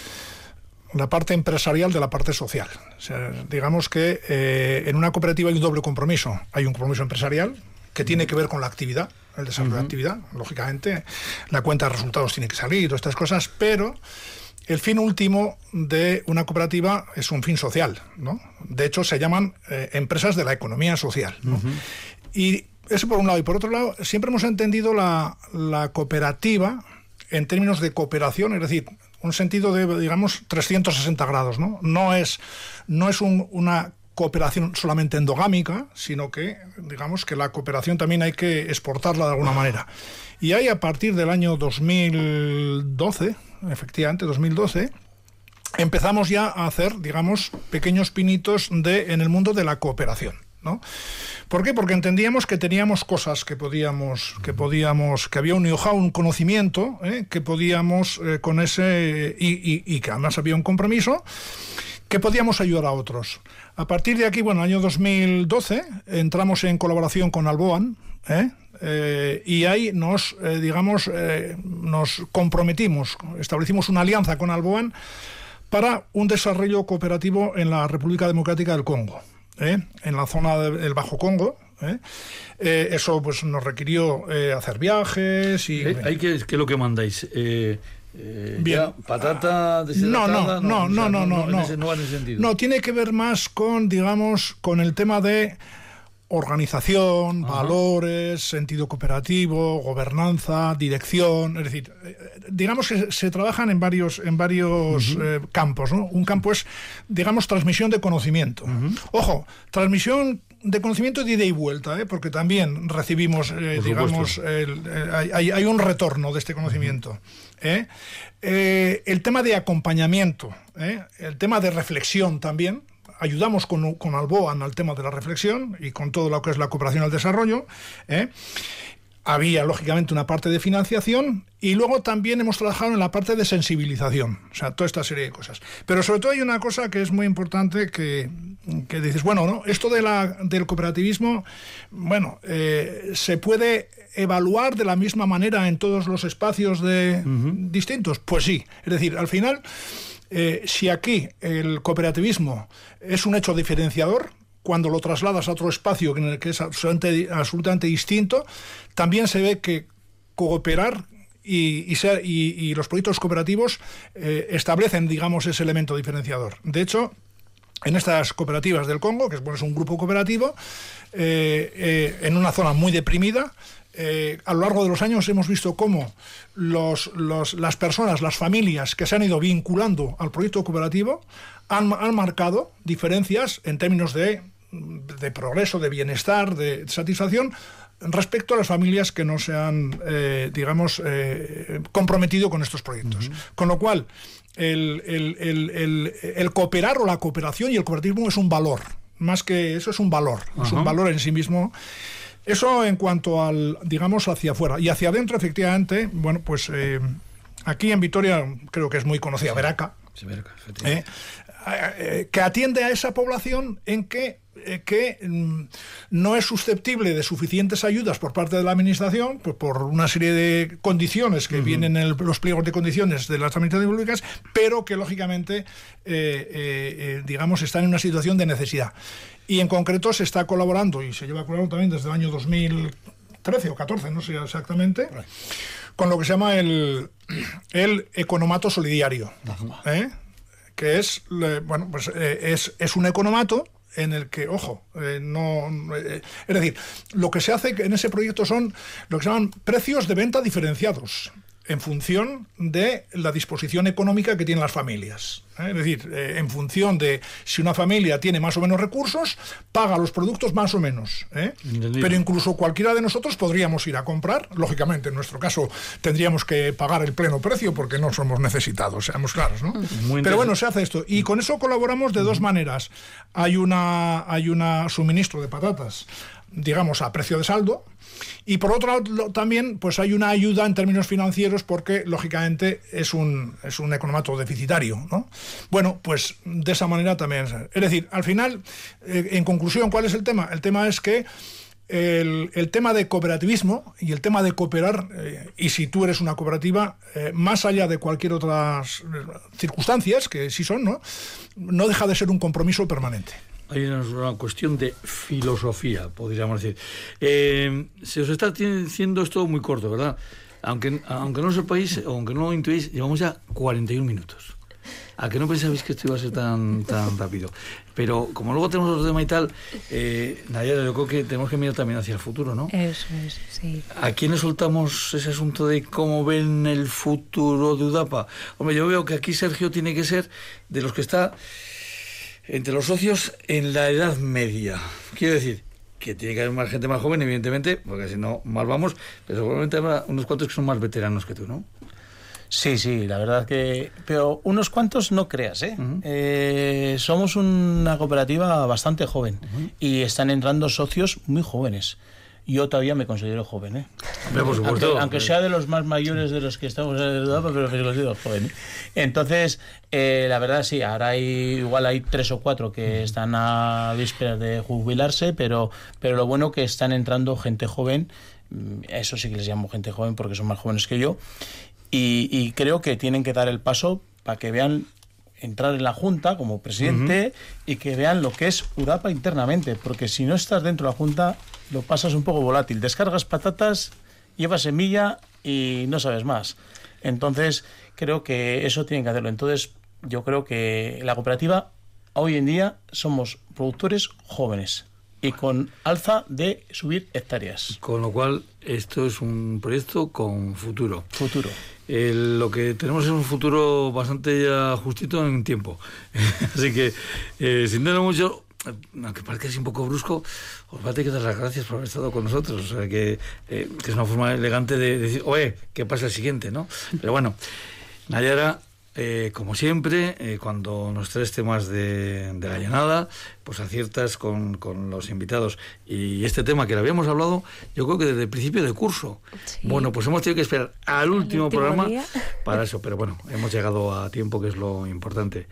la parte empresarial de la parte social. O sea, digamos que eh, en una cooperativa hay un doble compromiso. Hay un compromiso empresarial que tiene que ver con la actividad, el desarrollo de la actividad, lógicamente. La cuenta de resultados tiene que salir, todas estas cosas, pero el fin último de una cooperativa es un fin social, ¿no? De hecho, se llaman eh, empresas de la economía social, Y eso por un lado. Y por otro lado, siempre hemos entendido la, cooperativa en términos de cooperación, es decir, un sentido de, digamos, 360 grados, ¿no? No es, no es una cooperación solamente endogámica, sino que, digamos, que la cooperación también hay que exportarla de alguna manera. Y hay a partir del año 2012, efectivamente, 2012, empezamos ya a hacer, digamos, pequeños pinitos de, en el mundo de la cooperación. ¿no? ¿Por qué? Porque entendíamos que teníamos cosas que podíamos, que podíamos, que había un know un conocimiento, ¿eh? que podíamos eh, con ese, y, que además había un compromiso, que podíamos ayudar a otros. A partir de aquí, bueno, año 2012, entramos en colaboración con Alboan, ¿eh? Eh, y ahí nos, eh, digamos, eh, nos comprometimos, establecimos una alianza con Alboan para un desarrollo cooperativo en la República Democrática del Congo, en la zona del Bajo Congo, eso pues nos requirió hacer viajes y... ¿Hay que, ¿Qué es lo que mandáis? Bien. patata no no no no no no no, no tiene que ver más con digamos con el tema de organización, valores, sentido cooperativo, gobernanza, dirección, es decir, eh, digamos que se trabajan en varios, en varios eh, campos. Un campo es, digamos, transmisión de conocimiento. Ojo, transmisión de conocimiento de ida y vuelta, ¿eh? porque también recibimos, digamos, hay, un retorno de este conocimiento. el tema de acompañamiento, el tema de reflexión también, ayudamos con, con Alboan al tema de la reflexión y con todo lo que es la cooperación al desarrollo. ¿eh? Había, lógicamente, una parte de financiación y luego también hemos trabajado en la parte de sensibilización, o sea, toda esta serie de cosas. Pero sobre todo hay una cosa que es muy importante que, que dices, bueno, ¿no? esto de la, del cooperativismo, bueno, eh, se puede evaluar de la misma manera en todos los espacios de, distintos. Pues sí, es decir, al final eh, si aquí el cooperativismo es un hecho diferenciador, cuando lo trasladas a otro espacio que es absolutamente, distinto, también se ve que cooperar y, los proyectos cooperativos eh, establecen, digamos, ese elemento diferenciador. De hecho, en estas cooperativas del Congo, que es, un grupo cooperativo, eh, en una zona muy deprimida, eh, a lo largo de los años hemos visto cómo los, las personas, las familias que se han ido vinculando al proyecto cooperativo han, marcado diferencias en términos de, progreso, de bienestar, de satisfacción respecto a las familias que no se han, eh, digamos, eh, comprometido con estos proyectos. Con lo cual, el, el, cooperar o la cooperación y el cooperativismo es un valor. Más que eso es un valor, es un valor en sí mismo eso en cuanto al, digamos, hacia afuera. Y hacia adentro, efectivamente, bueno, pues eh, aquí en Vitoria creo que es muy conocida Veraca. ¿eh? Eh, que atiende a esa población en que eh, que mm, no es susceptible de suficientes ayudas por parte de la Administración, pues por una serie de condiciones que vienen en los pliegos de condiciones de las administraciones públicas, pero que lógicamente, eh, digamos, están en una situación de necesidad. Y en concreto se está colaborando, y se lleva colaborando también desde el año 2013 o 14, no sé exactamente, con lo que se llama el, el economato solidario, que es, bueno, pues es, es un economato en el que, ojo, eh, no, eh, es decir, lo que se hace en ese proyecto son lo que se llaman precios de venta diferenciados en función de la disposición económica que tienen las familias. ¿eh? Es decir, eh, en función de si una familia tiene más o menos recursos, paga los productos más o menos. ¿eh? Pero incluso cualquiera de nosotros podríamos ir a comprar. Lógicamente, en nuestro caso, tendríamos que pagar el pleno precio porque no somos necesitados, seamos claros. ¿no? Pero bueno, se hace esto. Y con eso colaboramos de dos maneras. Hay una, hay una suministro de patatas digamos, a precio de saldo. Y por otro lado, también pues hay una ayuda en términos financieros porque, lógicamente, es un, es un economato deficitario. ¿no? Bueno, pues de esa manera también. Es decir, al final, eh, en conclusión, ¿cuál es el tema? El tema es que el, el, tema de cooperativismo y el tema de cooperar, eh, y si tú eres una cooperativa, eh, más allá de cualquier otras circunstancias, que sí son, ¿no? no deja de ser un compromiso permanente hay una cuestión de filosofía, podríamos decir. Eh, se os está diciendo esto muy corto, ¿verdad? Aunque, aunque no sepáis, aunque no lo intuís, llevamos ya 41 minutos. A que no pensabais que esto iba a ser tan, tan rápido. Pero como luego tenemos otro tema y tal, eh, Nadia, yo creo que tenemos que mirar también hacia el futuro, ¿no? Eso es, sí. ¿A quién le soltamos ese asunto de cómo ven el futuro de UDAPA? Hombre, yo veo que aquí Sergio tiene que ser de los que está entre los socios en la edad media. Quiero decir, que tiene que haber más gente más joven, evidentemente, porque si no, mal vamos, pero seguramente habrá unos cuantos que son más veteranos que tú, ¿no? Sí, sí, la verdad que... Pero unos cuantos no creas, ¿eh? eh somos una cooperativa bastante joven y están entrando socios muy jóvenes yo todavía me considero joven, ¿eh? por supuesto. Aunque, sea de los más mayores de los que estamos en el pero me considero joven. Entonces, eh, la verdad sí, ahora hay, igual hay tres o cuatro que están a vísperas de jubilarse, pero, pero lo bueno que están entrando gente joven, mm, eso sí que les llamo gente joven porque son más jóvenes que yo, y, y creo que tienen que dar el paso para que vean entrar en la Junta como presidente y que vean lo que es UDAPA internamente, porque si no estás dentro de la Junta lo pasas un poco volátil. Descargas patatas, llevas semilla y no sabes más. Entonces, creo que eso tienen que hacerlo. Entonces, yo creo que la cooperativa hoy en día somos productores jóvenes y con alza de subir hectáreas. Con lo cual, esto es un proyecto con futuro. Futuro. lo que tenemos es un futuro bastante ya justito en tiempo. Así que, eh, sin mucho, aunque parezca así un poco brusco, os va a tener que dar las gracias por haber estado con nosotros. O sea, que, eh, que es una forma elegante de, decir, oye, ¿qué pasa el siguiente? ¿no? Pero bueno, Nayara, eh, como siempre, eh, cuando nos traes temas de, de la llanada, pues aciertas con, con, los invitados. Y este tema que le habíamos hablado, yo creo que desde el principio de curso. Bueno, pues hemos tenido que esperar al último, programa para eso, pero bueno, hemos llegado a tiempo, que es lo importante.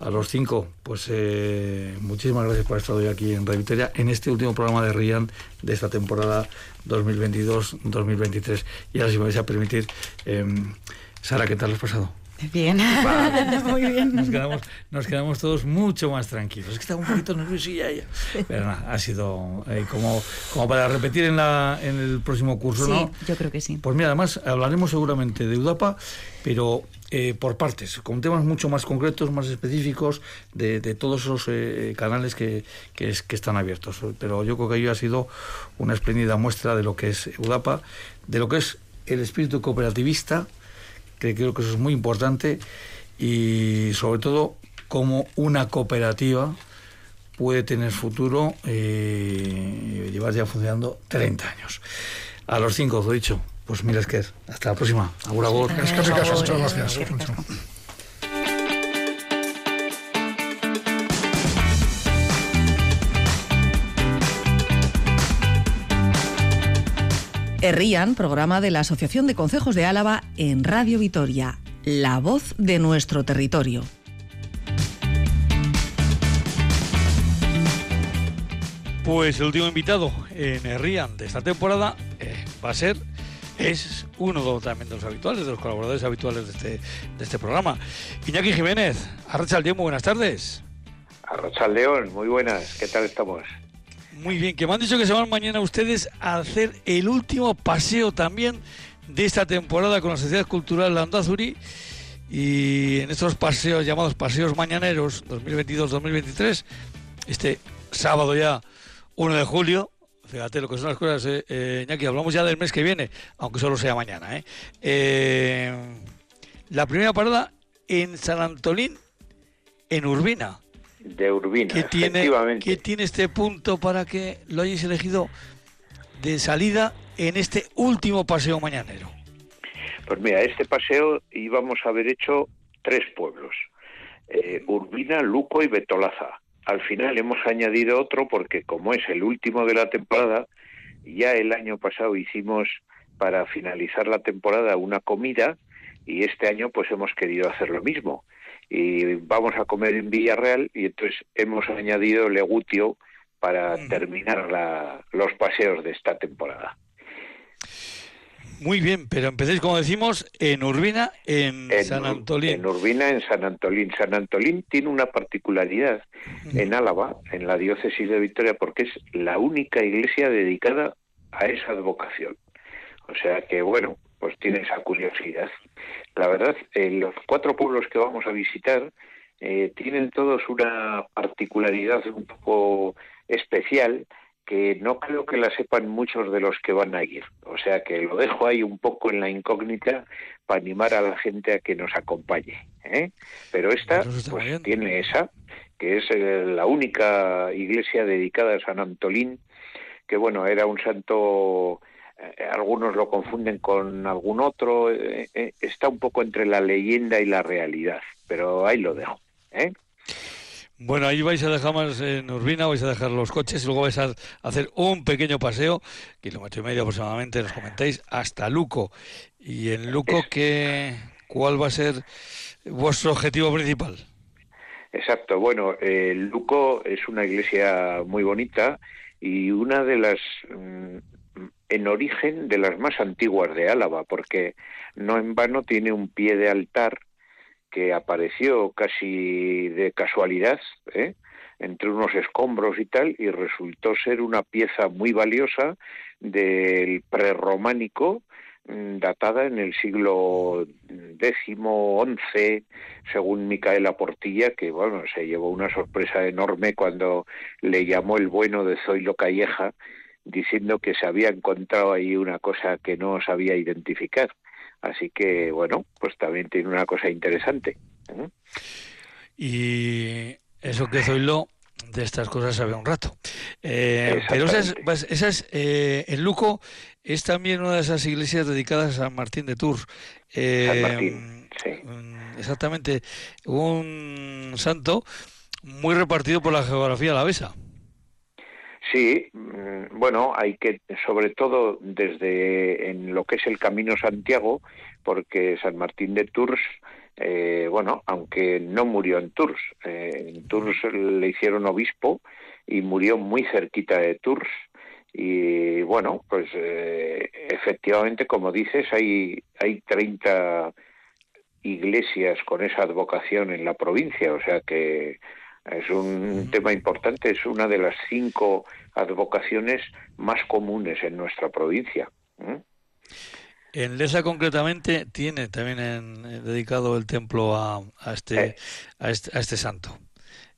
A los cinco, pues eh, muchísimas gracias por estar hoy aquí en Radio Victoria, en este último programa de RIAN de esta temporada 2022-2023. Y ahora, si me vais a permitir, em, Sara, ¿qué tal has pasado? Bien, muy bien. Nos quedamos, nos quedamos todos mucho más tranquilos. Es que estaba un poquito nervioso y ya, ya. Pero nada, ha sido eh, como, como para repetir en, la, en el próximo curso, sí, ¿no? yo creo que sí. Pues mira, además hablaremos seguramente de UDAPA, pero eh, por partes, con temas mucho más concretos, más específicos de, de todos esos eh, canales que, que, es, que están abiertos. Pero yo creo que ello ha sido una espléndida muestra de lo que es UDAPA, de lo que es el espíritu cooperativista que creo que eso es muy importante y sobre todo cómo una cooperativa puede tener futuro eh, y llevar ya funcionando 30 años. A los cinco, os he dicho, pues mira, es que hasta la próxima. Agur, agur. Muchas gracias. Errían, programa de la Asociación de Concejos de Álava en Radio Vitoria, la voz de nuestro territorio. Pues el último invitado en Errían de esta temporada eh, va a ser es uno también de los habituales, de los colaboradores habituales de este, de este programa. Iñaki Jiménez, Arracha muy buenas tardes. Arracha León, muy buenas, ¿qué tal estamos? Muy bien, que me han dicho que se van mañana ustedes a hacer el último paseo también de esta temporada con la Sociedad Cultural Landazuri y en estos paseos llamados paseos mañaneros 2022-2023, este sábado ya 1 de julio, fíjate lo que son las cosas, eh, eh hablamos ya del mes que viene, aunque solo sea mañana. Eh. eh la primera parada en San Antolín, en Urbina de Urbina. ¿Qué tiene, ¿Qué tiene este punto para que lo hayáis elegido de salida en este último paseo mañanero? Pues mira, este paseo íbamos a haber hecho tres pueblos, eh, Urbina, Luco y Betolaza. Al final hemos añadido otro porque como es el último de la temporada, ya el año pasado hicimos para finalizar la temporada una comida y este año pues hemos querido hacer lo mismo y vamos a comer en Villarreal y entonces hemos añadido Legutio para terminar la, los paseos de esta temporada. Muy bien, pero empecéis, como decimos, en Urbina, en, San Antolín. En Urbina, en San Antolín. San Antolín tiene una particularidad en Álava, en la diócesis de Victoria, porque es la única iglesia dedicada a esa advocación. O sea que, bueno, pues tiene esa curiosidad. La verdad, eh, los cuatro pueblos que vamos a visitar eh, tienen todos una particularidad un poco especial que no creo que la sepan muchos de los que van a ir. O sea que lo dejo ahí un poco en la incógnita para animar a la gente a que nos acompañe. ¿eh? Pero esta pues, tiene esa, que es la única iglesia dedicada a San Antolín, que bueno, era un santo eh, algunos lo confunden con algún otro, eh, eh, está un poco entre la leyenda y la realidad, pero ahí lo dejo. Bueno, ahí vais a dejar más en Urbina, vais a dejar los coches y luego vais a hacer un pequeño paseo, kilómetro y medio aproximadamente, nos comentáis, hasta Luco. Y en Luco, ¿qué, ¿cuál va a ser vuestro objetivo principal? Exacto, bueno, Luco es una iglesia muy bonita y una de las mm, en origen de las más antiguas de Álava, porque no en vano tiene un pie de altar que apareció casi de casualidad, ¿eh? entre unos escombros y tal, y resultó ser una pieza muy valiosa del prerrománico mm, datada en el siglo X, XI, según Micaela Portilla, que bueno, se llevó una sorpresa enorme cuando le llamó el bueno de Zoilo Calleja, diciendo que se había encontrado ahí una cosa que no sabía identificar. Así que, bueno, pues también tiene una cosa interesante. ¿eh? Y eso que Zoilo de estas cosas sabe un rato. Eh, pero esas, esas eh, en Luco es también una de esas iglesias dedicadas a San Martín de Tours. San Martín, sí. Mm, exactamente, un santo muy repartido por la geografía alavesa. Sí, mm, bueno, hay que, sobre todo desde en lo que es el Camino Santiago, porque San Martín de Tours, eh, bueno, aunque no murió en Tours, eh, en Tours le hicieron obispo y murió muy cerquita de Tours. Y bueno, pues eh, efectivamente, como dices, hay, hay 30 iglesias con esa advocación en la provincia, o sea que es un tema importante, es una de las cinco advocaciones más comunes en nuestra provincia. En Lesa concretamente tiene también en, dedicado el templo a, este, eh. a, este, a este santo.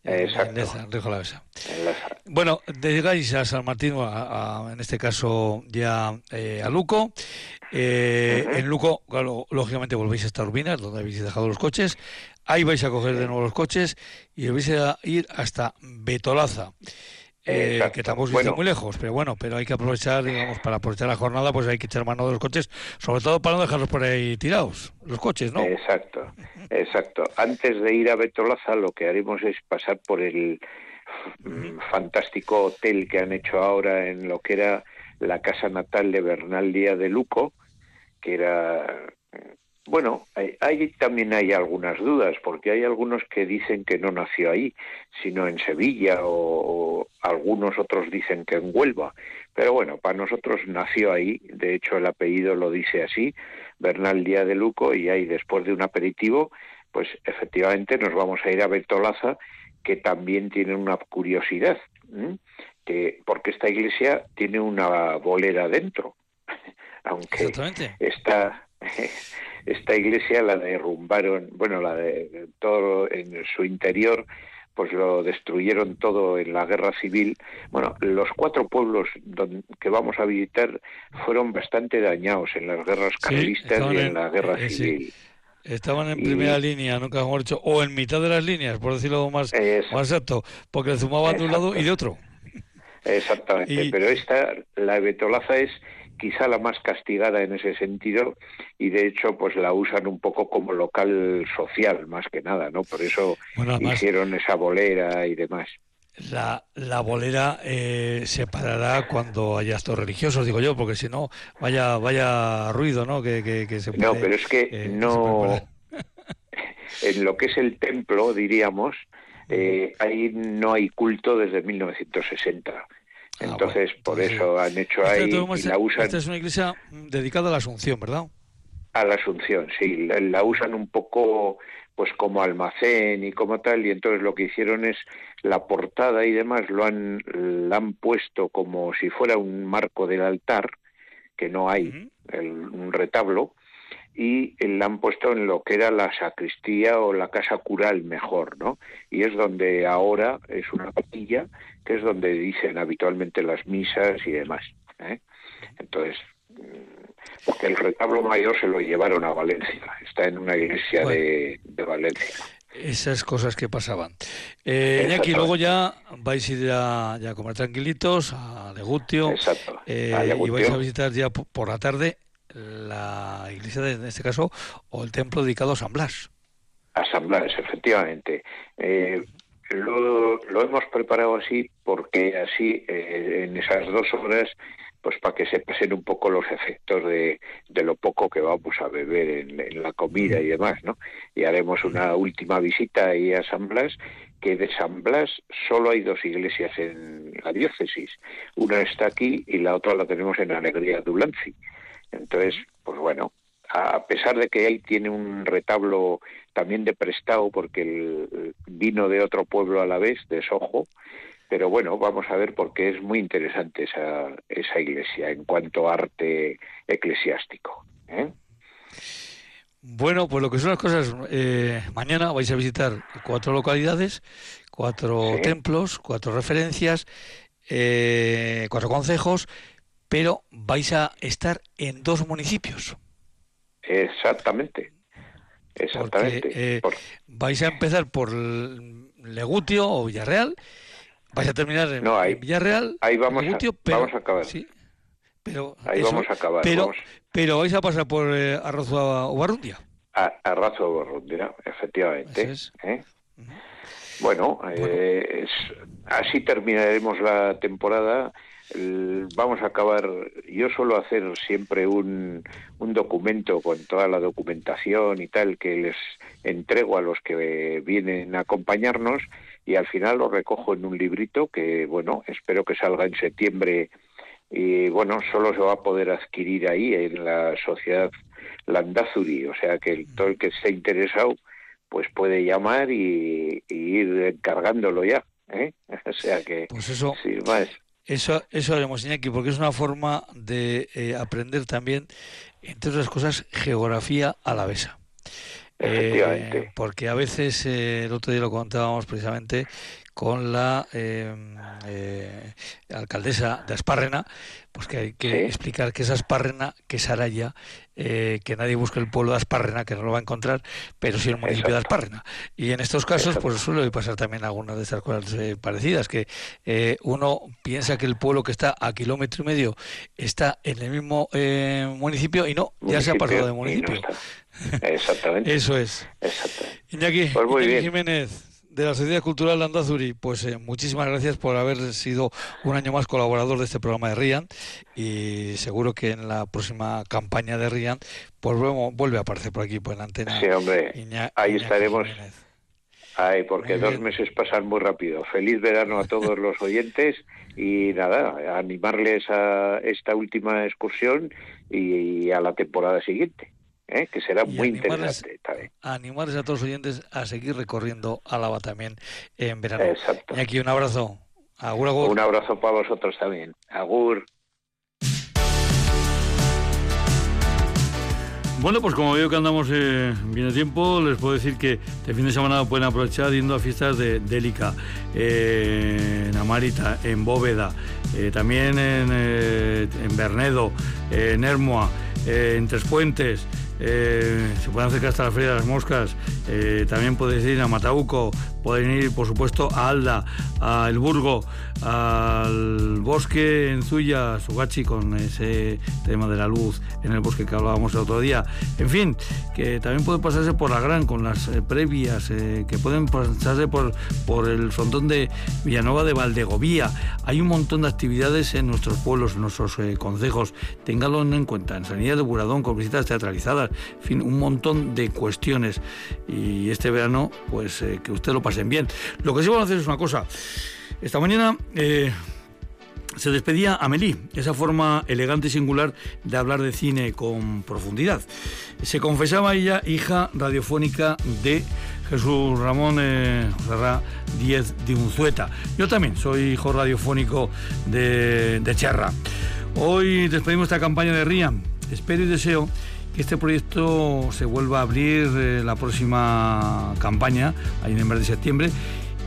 Exacto. En Leza, Bueno, dedicáis a San Martín, en este caso ya eh, a Luco. Eh, en Luco, lógicamente volvéis a estas ruinas donde habéis dejado los coches. Ahí vais a coger de nuevo los coches y vais a ir hasta Betolaza. Eh, que tampoco es muy lejos, pero bueno, pero hay que aprovechar, digamos, para aprovechar la jornada, pues hay que echar mano de los coches, sobre todo para no dejarlos por ahí tirados, los coches, ¿no? Exacto, exacto. Antes de ir a Betolaza, lo que haremos es pasar por el fantástico hotel que han hecho ahora en lo que era la casa natal de Bernal Díaz de Luco, que era bueno, ahí también hay algunas dudas, porque hay algunos que dicen que no nació ahí, sino en Sevilla, o, algunos otros dicen que en Huelva. Pero bueno, para nosotros nació ahí, de hecho el apellido lo dice así, Bernal Díaz de Luco, y ahí después de un aperitivo, pues efectivamente nos vamos a ir a Betolaza, que también tiene una curiosidad, que porque esta iglesia tiene una bolera dentro, aunque está esta iglesia la derrumbaron, bueno, la de todo en su interior pues lo destruyeron todo en la guerra civil. Bueno, los cuatro pueblos que vamos a visitar fueron bastante dañados en las guerras carlistas y en, la guerra eh, civil. Estaban en primera línea, nunca hemos dicho, o en mitad de las líneas, por decirlo más, más exacto, porque zumaban de un lado y de otro. Exactamente, pero esta, la betolaza es quizá la más castigada en ese sentido y de hecho pues la usan un poco como local social más que nada, ¿no? Por eso hicieron esa bolera y demás. La, la bolera eh, se parará cuando haya actos religiosos, digo yo, porque si no, vaya vaya ruido, ¿no? Que, que, se no, pero es que eh, no... en lo que es el templo, diríamos, eh, ahí no hay culto desde 1960 Ah, entonces, por eso han hecho ahí y la usan. Esta es una iglesia dedicada a la Asunción, ¿verdad? A la Asunción, sí. La, usan un poco pues como almacén y como tal, y entonces lo que hicieron es la portada y demás lo han, la han puesto como si fuera un marco del altar, que no hay, un retablo, y la han puesto en lo que era la sacristía o la casa cural mejor, ¿no? Y es donde ahora es una capilla, que es donde dicen habitualmente las misas y demás. ¿eh? Entonces, mm, porque el retablo mayor se lo llevaron a Valencia, está en una iglesia de, Valencia. Esas cosas que pasaban. Eh, aquí luego ya vais a ir a, ya a comer tranquilitos a Legutio, Exacto. Eh, y vais a visitar ya por la tarde la iglesia, de, en este caso, o el templo dedicado a San Blas. A San Blas, efectivamente. Eh, lo, hemos preparado así porque así eh, en esas dos horas pues para que se pasen un poco los efectos de, de lo poco que vamos a beber en, la comida y demás, ¿no? Y haremos una última visita ahí a San Blas, que de San Blas solo hay dos iglesias en la diócesis. Una está aquí y la otra la tenemos en Alegría de Ulanzi. Entonces, pues bueno, a pesar de que él tiene un retablo también de prestado, porque el, vino de otro pueblo a la vez, de Sojo, pero bueno, vamos a ver porque es muy interesante esa, esa iglesia en cuanto a arte eclesiástico. ¿eh? Bueno, pues lo que son las cosas, eh, mañana vais a visitar cuatro localidades, cuatro templos, cuatro referencias, eh, cuatro consejos, pero vais a estar en dos municipios. Exactamente. Exactamente. vais a empezar por Legutio o Villarreal Vais a terminar en, Villarreal. Ahí vamos, a, vamos a acabar. Sí, pero ahí vamos a acabar. Pero, pero vais a pasar por eh, o Barrundia. Arrozo o Barrundia, efectivamente. ¿eh? Bueno, eh, así terminaremos la temporada. Vamos a acabar. Yo suelo hacer siempre un, un documento con toda la documentación y tal que les entrego a los que vienen a acompañarnos y al final lo recojo en un librito que, bueno, espero que salga en septiembre y, bueno, solo se va a poder adquirir ahí en la sociedad Landazuri, o sea que todo el que esté interesado pues puede llamar y, ir encargándolo ya, ¿eh? O sea que, pues eso, Eso, eso haremos, Iñaki, porque es una forma de eh, aprender también, entre otras cosas, geografía alavesa. Eh, porque a veces, eh, el otro día lo contábamos precisamente con la em, eh, alcaldesa de Aspárrena, pues que hay que explicar que es Aspárrena, que es Araya, que nadie busque el pueblo de Aspárrena, que no lo va a encontrar, pero sí el municipio de Aspárrena. Y en estos casos, pues suele pasar también algunas de estas cosas parecidas, que uno piensa que el pueblo que está a kilómetro y medio está en el mismo municipio y no, ya se ha pasado de municipio. Exactamente. Eso es. Exactamente. Iñaki, pues Jiménez de la Sociedad Cultural Landazuri, pues eh, muchísimas gracias por haber sido un año más colaborador de este programa de RIAN y seguro que en la próxima campaña de RIAN pues vuelve a aparecer por aquí, por la antena. Sí, hombre, ahí estaremos. Ay, porque dos meses pasan muy rápido. Feliz verano a todos los oyentes y nada, animarles a esta última excursión y a la temporada siguiente. ¿Eh? que será muy interesante. Animarles a todos los oyentes a seguir recorriendo Álava también en verano. Exacto. Y aquí un abrazo. Agur, agur. Un abrazo para vosotros también. Agur. Bueno, pues como veo que andamos eh, bien de tiempo, les puedo decir que este fin de semana pueden aprovechar yendo a fiestas de Délica, eh, en Amárita, en Bóveda, eh, también en, en Bernedo, en Hermoa, en Tres Puentes. Eh, se pueden acercar hasta la Feria de las Moscas, eh, también podéis ir a Matauco, pueden ir por supuesto a Alda, a El Burgo, al bosque en Zuya, Sugachi, con ese tema de la luz en el bosque que hablábamos el otro día. En fin, que también pueden pasarse por la Gran con las eh, previas, que pueden pasarse por, por el frontón de Villanova de Valdegovía. Hay un montón de actividades en nuestros pueblos, en nuestros consejos. Ténganlo en cuenta. En Sanidad de Buradón, con visitas teatralizadas en fin, un montón de cuestiones. Y este verano, pues eh, que usted lo pasen bien. Lo que sí vamos a hacer es una cosa. Esta mañana... Eh, se despedía Amélie, esa forma elegante y singular de hablar de cine con profundidad. Se confesaba ella hija radiofónica de Jesús Ramón eh, Díez de Unzueta. Yo también soy hijo radiofónico de, de Cherra. Hoy despedimos esta campaña de RIA. Espero y deseo que este proyecto se vuelva a abrir eh, la próxima campaña, ahí en el mes de septiembre,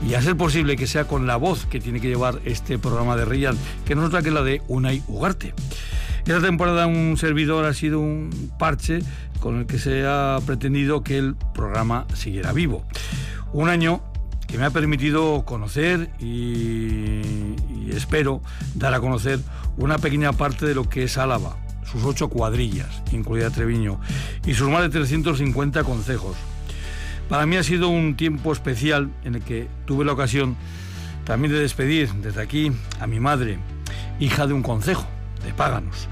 y a ser posible que sea con la voz que tiene que llevar este programa de Rian, que no es otra que la de Unai Ugarte. Esta temporada un servidor ha sido un parche con el que se ha pretendido que el programa siguiera vivo. Un año que me ha permitido conocer y, y espero dar a conocer una pequeña parte de lo que es Álava, sus ocho cuadrillas, incluida Treviño, y sus más de 350 concejos. Para mí ha sido un tiempo especial en el que tuve la ocasión también de despedir desde aquí a mi madre, hija de un concejo, de Páganos.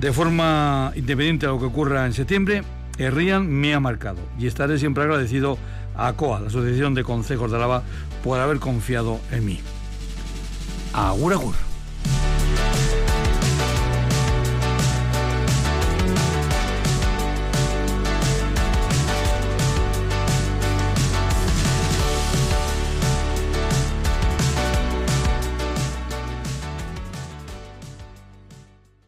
De forma independiente a lo que ocurra en septiembre, Herrian me ha marcado y estaré siempre agradecido a ACOA, la Asociación de Concejos de Álava, por haber confiado en mí. Agur, agur.